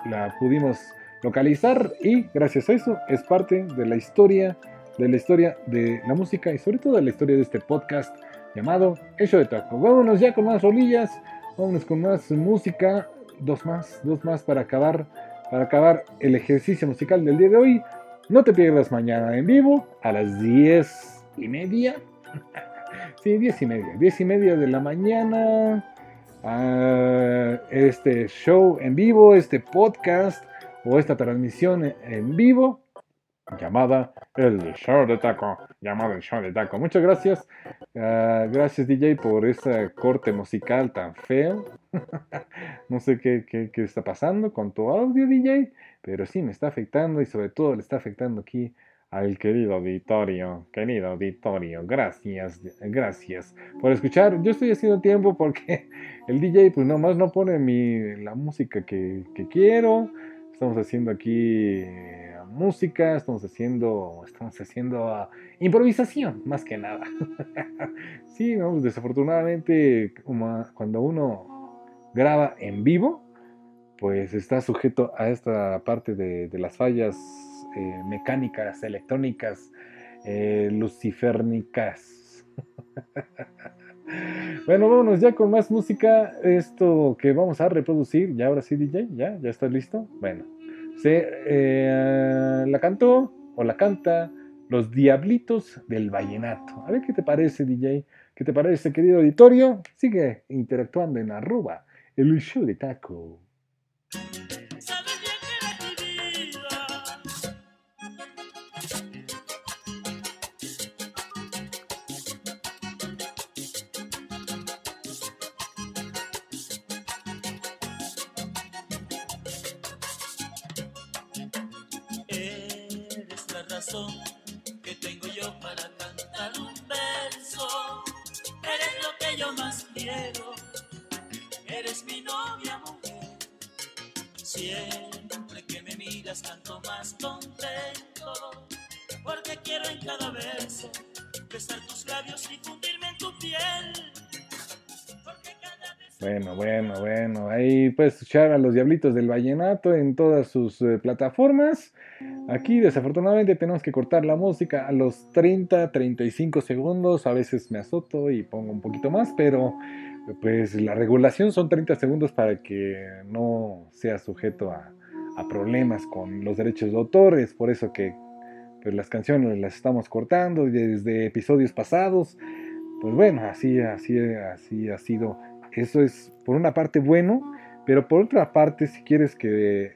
la pudimos localizar y gracias a eso es parte de la historia, de la historia de la música y sobre todo de la historia de este podcast llamado Hecho de Taco. Vámonos ya con más rolillas, vámonos con más música, dos más, dos más para acabar, para acabar el ejercicio musical del día de hoy. No te pierdas mañana en vivo a las 10 y media. *laughs* Sí, 10 y media. 10 y media de la mañana. este show en vivo, este podcast o esta transmisión en vivo llamada El Show de Taco. Llamada El Show de Taco. Muchas gracias. Ah, gracias DJ por ese corte musical tan feo. *laughs* no sé qué, qué- qué está pasando con tu audio DJ, pero sí me está afectando y sobre todo le está afectando aquí al querido auditorio. Querido auditorio, gracias, gracias por escuchar. Yo estoy haciendo tiempo porque *laughs* el DJ pues nomás no pone mi, la música que, que quiero. Estamos haciendo aquí eh, música, estamos haciendo, estamos haciendo ah, improvisación, más que nada. *laughs* sí, pues, desafortunadamente, cuando uno graba en vivo, pues está sujeto a esta parte de, las fallas eh, mecánicas, electrónicas, eh, luciférnicas. *laughs* bueno, vámonos ya con más música. Esto que vamos a reproducir, ya ahora sí, DJ, ya, ya está listo. Bueno, se eh, la cantó o la canta Los Diablitos del Vallenato. A ver qué te parece, DJ. ¿Qué te parece, querido auditorio? Sigue interactuando en arroba el show de taco. Que tengo yo para cantar un verso. Eres lo que yo más quiero. Eres mi novia. Porque quiero en cada besar tus labios y fundirme en tu piel. Bueno, bueno, bueno. Ahí puedes escuchar a los Diablitos del Vallenato en todas sus eh, plataformas. Aquí desafortunadamente tenemos que cortar la música a los 30, 35 segundos. A veces me azoto y pongo un poquito más, pero pues la regulación son 30 segundos para que no sea sujeto a, problemas con los derechos de autor. Es por eso que pues, las canciones las estamos cortando desde episodios pasados. Pues bueno, así, así, así ha sido. Eso es por una parte bueno, pero por otra parte, si quieres que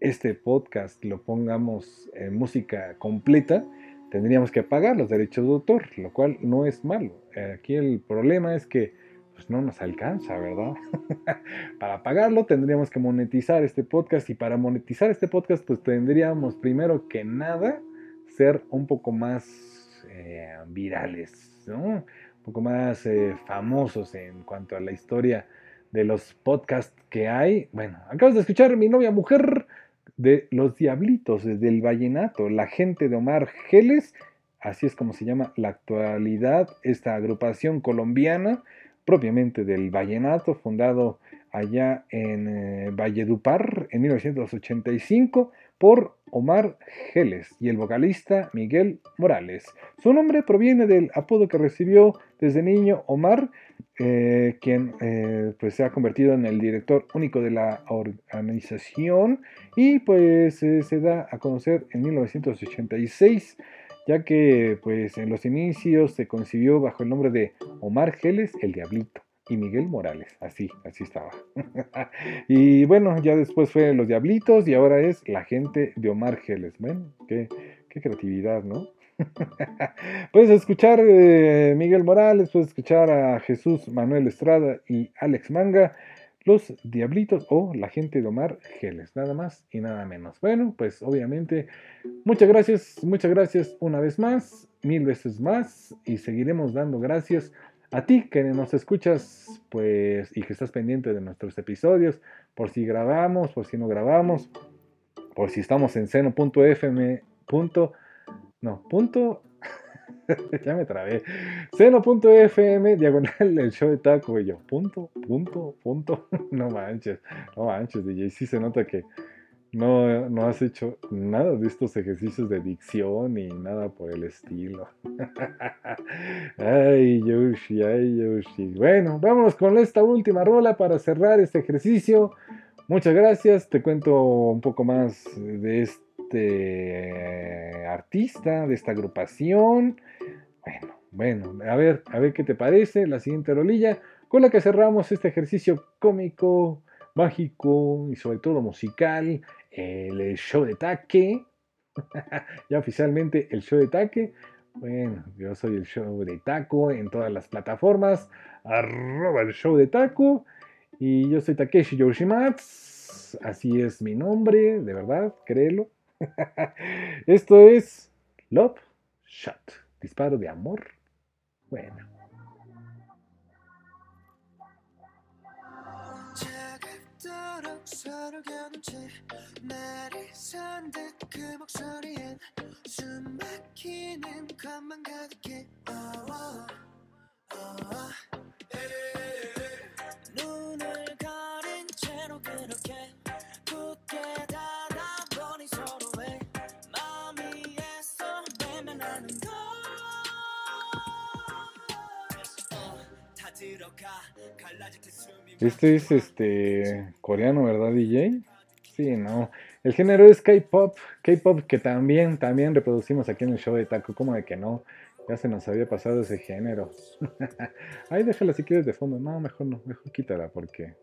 este podcast lo pongamos en música completa, tendríamos que pagar los derechos de autor, lo cual no es malo. Aquí el problema es que pues, no nos alcanza, ¿verdad? *laughs* para pagarlo tendríamos que monetizar este podcast y para monetizar este podcast pues tendríamos primero que nada ser un poco más eh, virales, ¿no? Un poco más eh, famosos en cuanto a la historia de los podcasts que hay. Bueno, acabas de escuchar Mi novia mujer de Los Diablitos, del Vallenato, la gente de Omar Geles, así es como se llama la actualidad, esta agrupación colombiana, propiamente del Vallenato, fundado allá en eh, Valledupar en 1985 por Omar Geles y el vocalista Miguel Morales. Su nombre proviene del apodo que recibió desde niño Omar, eh, quien eh, pues se ha convertido en el director único de la organización y pues eh, se da a conocer en 1986 ya que pues en los inicios se concibió bajo el nombre de Omar Geles el Diablito y Miguel Morales, así, así estaba. *laughs* y bueno, ya después fue Los Diablitos y ahora es la gente de Omar Geles. Bueno, qué, qué creatividad, ¿no? *laughs* puedes escuchar eh, Miguel Morales, puedes escuchar a Jesús Manuel Estrada y Alex Manga, Los Diablitos o la gente de Omar Geles, nada más y nada menos. Bueno, pues obviamente, muchas gracias, muchas gracias una vez más, mil veces más y seguiremos dando gracias a ti que nos escuchas, pues, y que estás pendiente de nuestros episodios, por si grabamos, por si no grabamos, por si estamos en seno.fm. punto- No, punto. *laughs* ya me trabé. Seno.fm, diagonal, el show de taco. Y yo, punto, punto, punto. *laughs* no manches, no manches, DJ. Sí se nota que no, no has hecho nada de estos ejercicios de dicción ni nada por el estilo. *laughs* ay, Yoshi, ay, Yoshi. Bueno, vámonos con esta última rola para cerrar este ejercicio. Muchas gracias. Te cuento un poco más de este artista, de esta agrupación. Bueno, bueno, a ver, a ver qué te parece la siguiente rolilla con la que cerramos este ejercicio cómico, mágico y sobre todo musical, el show de taque. *laughs* ya oficialmente el show de taque. Bueno, yo soy el show de taco en todas las plataformas. Arroba el show de taco. Y yo soy Takeshi Yoshimatsu. Así es mi nombre, de verdad, créelo. *laughs* Esto es Love Shot. Disparo de amor. Bueno. Este es este coreano, ¿verdad, DJ? Sí, no. El género es K-pop, K-pop que también, también reproducimos aquí en el show de Taco, como de que no, ya se nos había pasado ese género. *laughs* Ay, déjala si quieres de fondo. No, mejor no, mejor quítala porque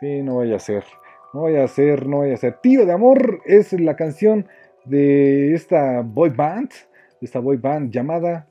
sí, no vaya a ser, no vaya a ser, no vaya a ser. Tío de amor es la canción de esta boy band, de esta boy band llamada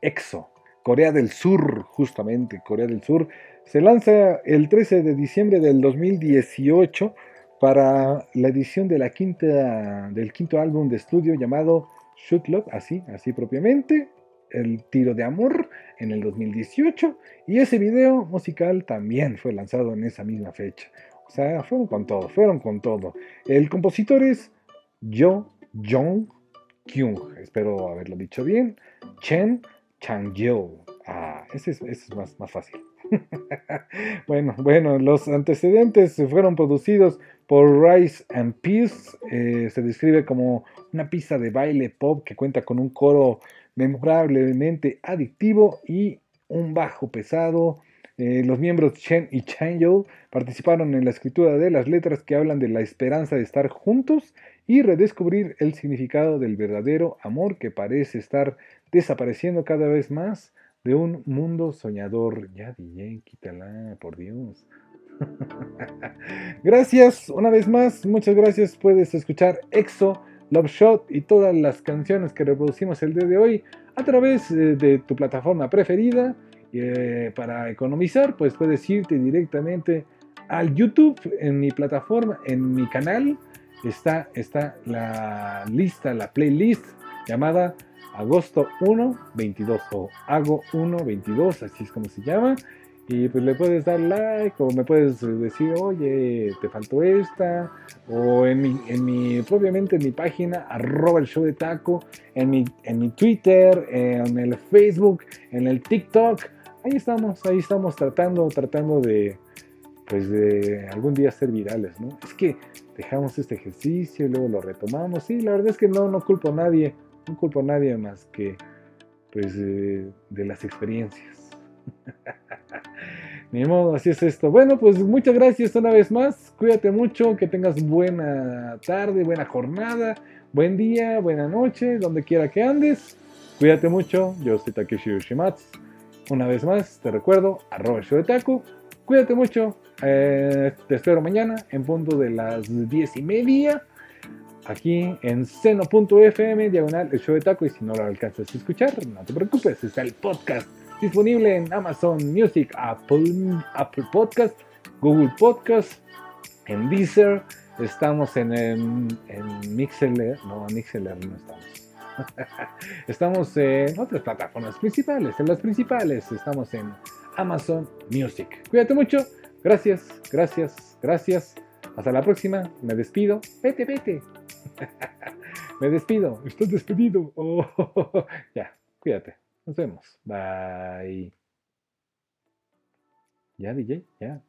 EXO, Corea del Sur, justamente, Corea del Sur. Se lanza el 13 de diciembre del 2018 para la edición del quinto álbum de estudio llamado Shoot Love, así, así propiamente, El Tiro de Amor en el 2018 y ese video musical también fue lanzado en esa misma fecha. O sea, fueron con todo, fueron con todo. El compositor es Jo Jong Kyung, espero haberlo dicho bien, Chen Chang-yeol. Ah, ese es, más fácil. *laughs* bueno, bueno, los antecedentes fueron producidos por Rice and Peace. Eh, se describe como una pista de baile pop que cuenta con un coro memorablemente adictivo y un bajo pesado. Eh, los miembros Chen y Changyol participaron en la escritura de las letras que hablan de la esperanza de estar juntos y redescubrir el significado del verdadero amor que parece estar desapareciendo cada vez más de un mundo soñador. Ya, DJ, quítala, por Dios. *laughs* gracias, una vez más, muchas gracias. Puedes escuchar EXO, Love Shot y todas las canciones que reproducimos el día de hoy a través eh, de tu plataforma preferida. Eh, para economizar, pues puedes irte directamente al YouTube en mi plataforma, en mi canal. Está, está la lista, la playlist llamada agosto 1, 22 o hago 1, 22, así es como se llama. Y pues le puedes dar like o me puedes decir, oye, te faltó esta. O en mi, en mi propiamente en mi página, arroba el show de taco, en mi, en mi Twitter, en el Facebook, en el TikTok. Ahí estamos, ahí estamos tratando, tratando de, pues de algún día ser virales, ¿no? Es que dejamos este ejercicio y luego lo retomamos. Sí, la verdad es que no, no culpo a nadie, no culpo a nadie más que, pues, de las experiencias. *laughs* Ni modo, así es esto. Bueno, pues muchas gracias una vez más. Cuídate mucho, que tengas buena tarde, buena jornada, buen día, buena noche, donde quiera que andes. Cuídate mucho, yo soy Takeshi Yoshimatsu. Una vez más, te recuerdo, arroba taco. Cuídate mucho, eh, te espero mañana en punto de las 10 y media. Aquí en seno.fm, diagonal el show de taco. Y si no lo alcanzas a escuchar, no te preocupes, está el podcast disponible en Amazon Music, Apple, Apple Podcast, Google Podcast, en Deezer. Estamos en, en, en Mixler, no, Mixler no estamos. *laughs* estamos en otras plataformas principales, en las principales. Estamos en Amazon Music. Cuídate mucho. Gracias, gracias, gracias. Hasta la próxima. Me despido. Vete, vete. *laughs* Me despido. Estás despedido. Oh, *laughs* ya, cuídate. Nos vemos. Bye. Ya, DJ, ya.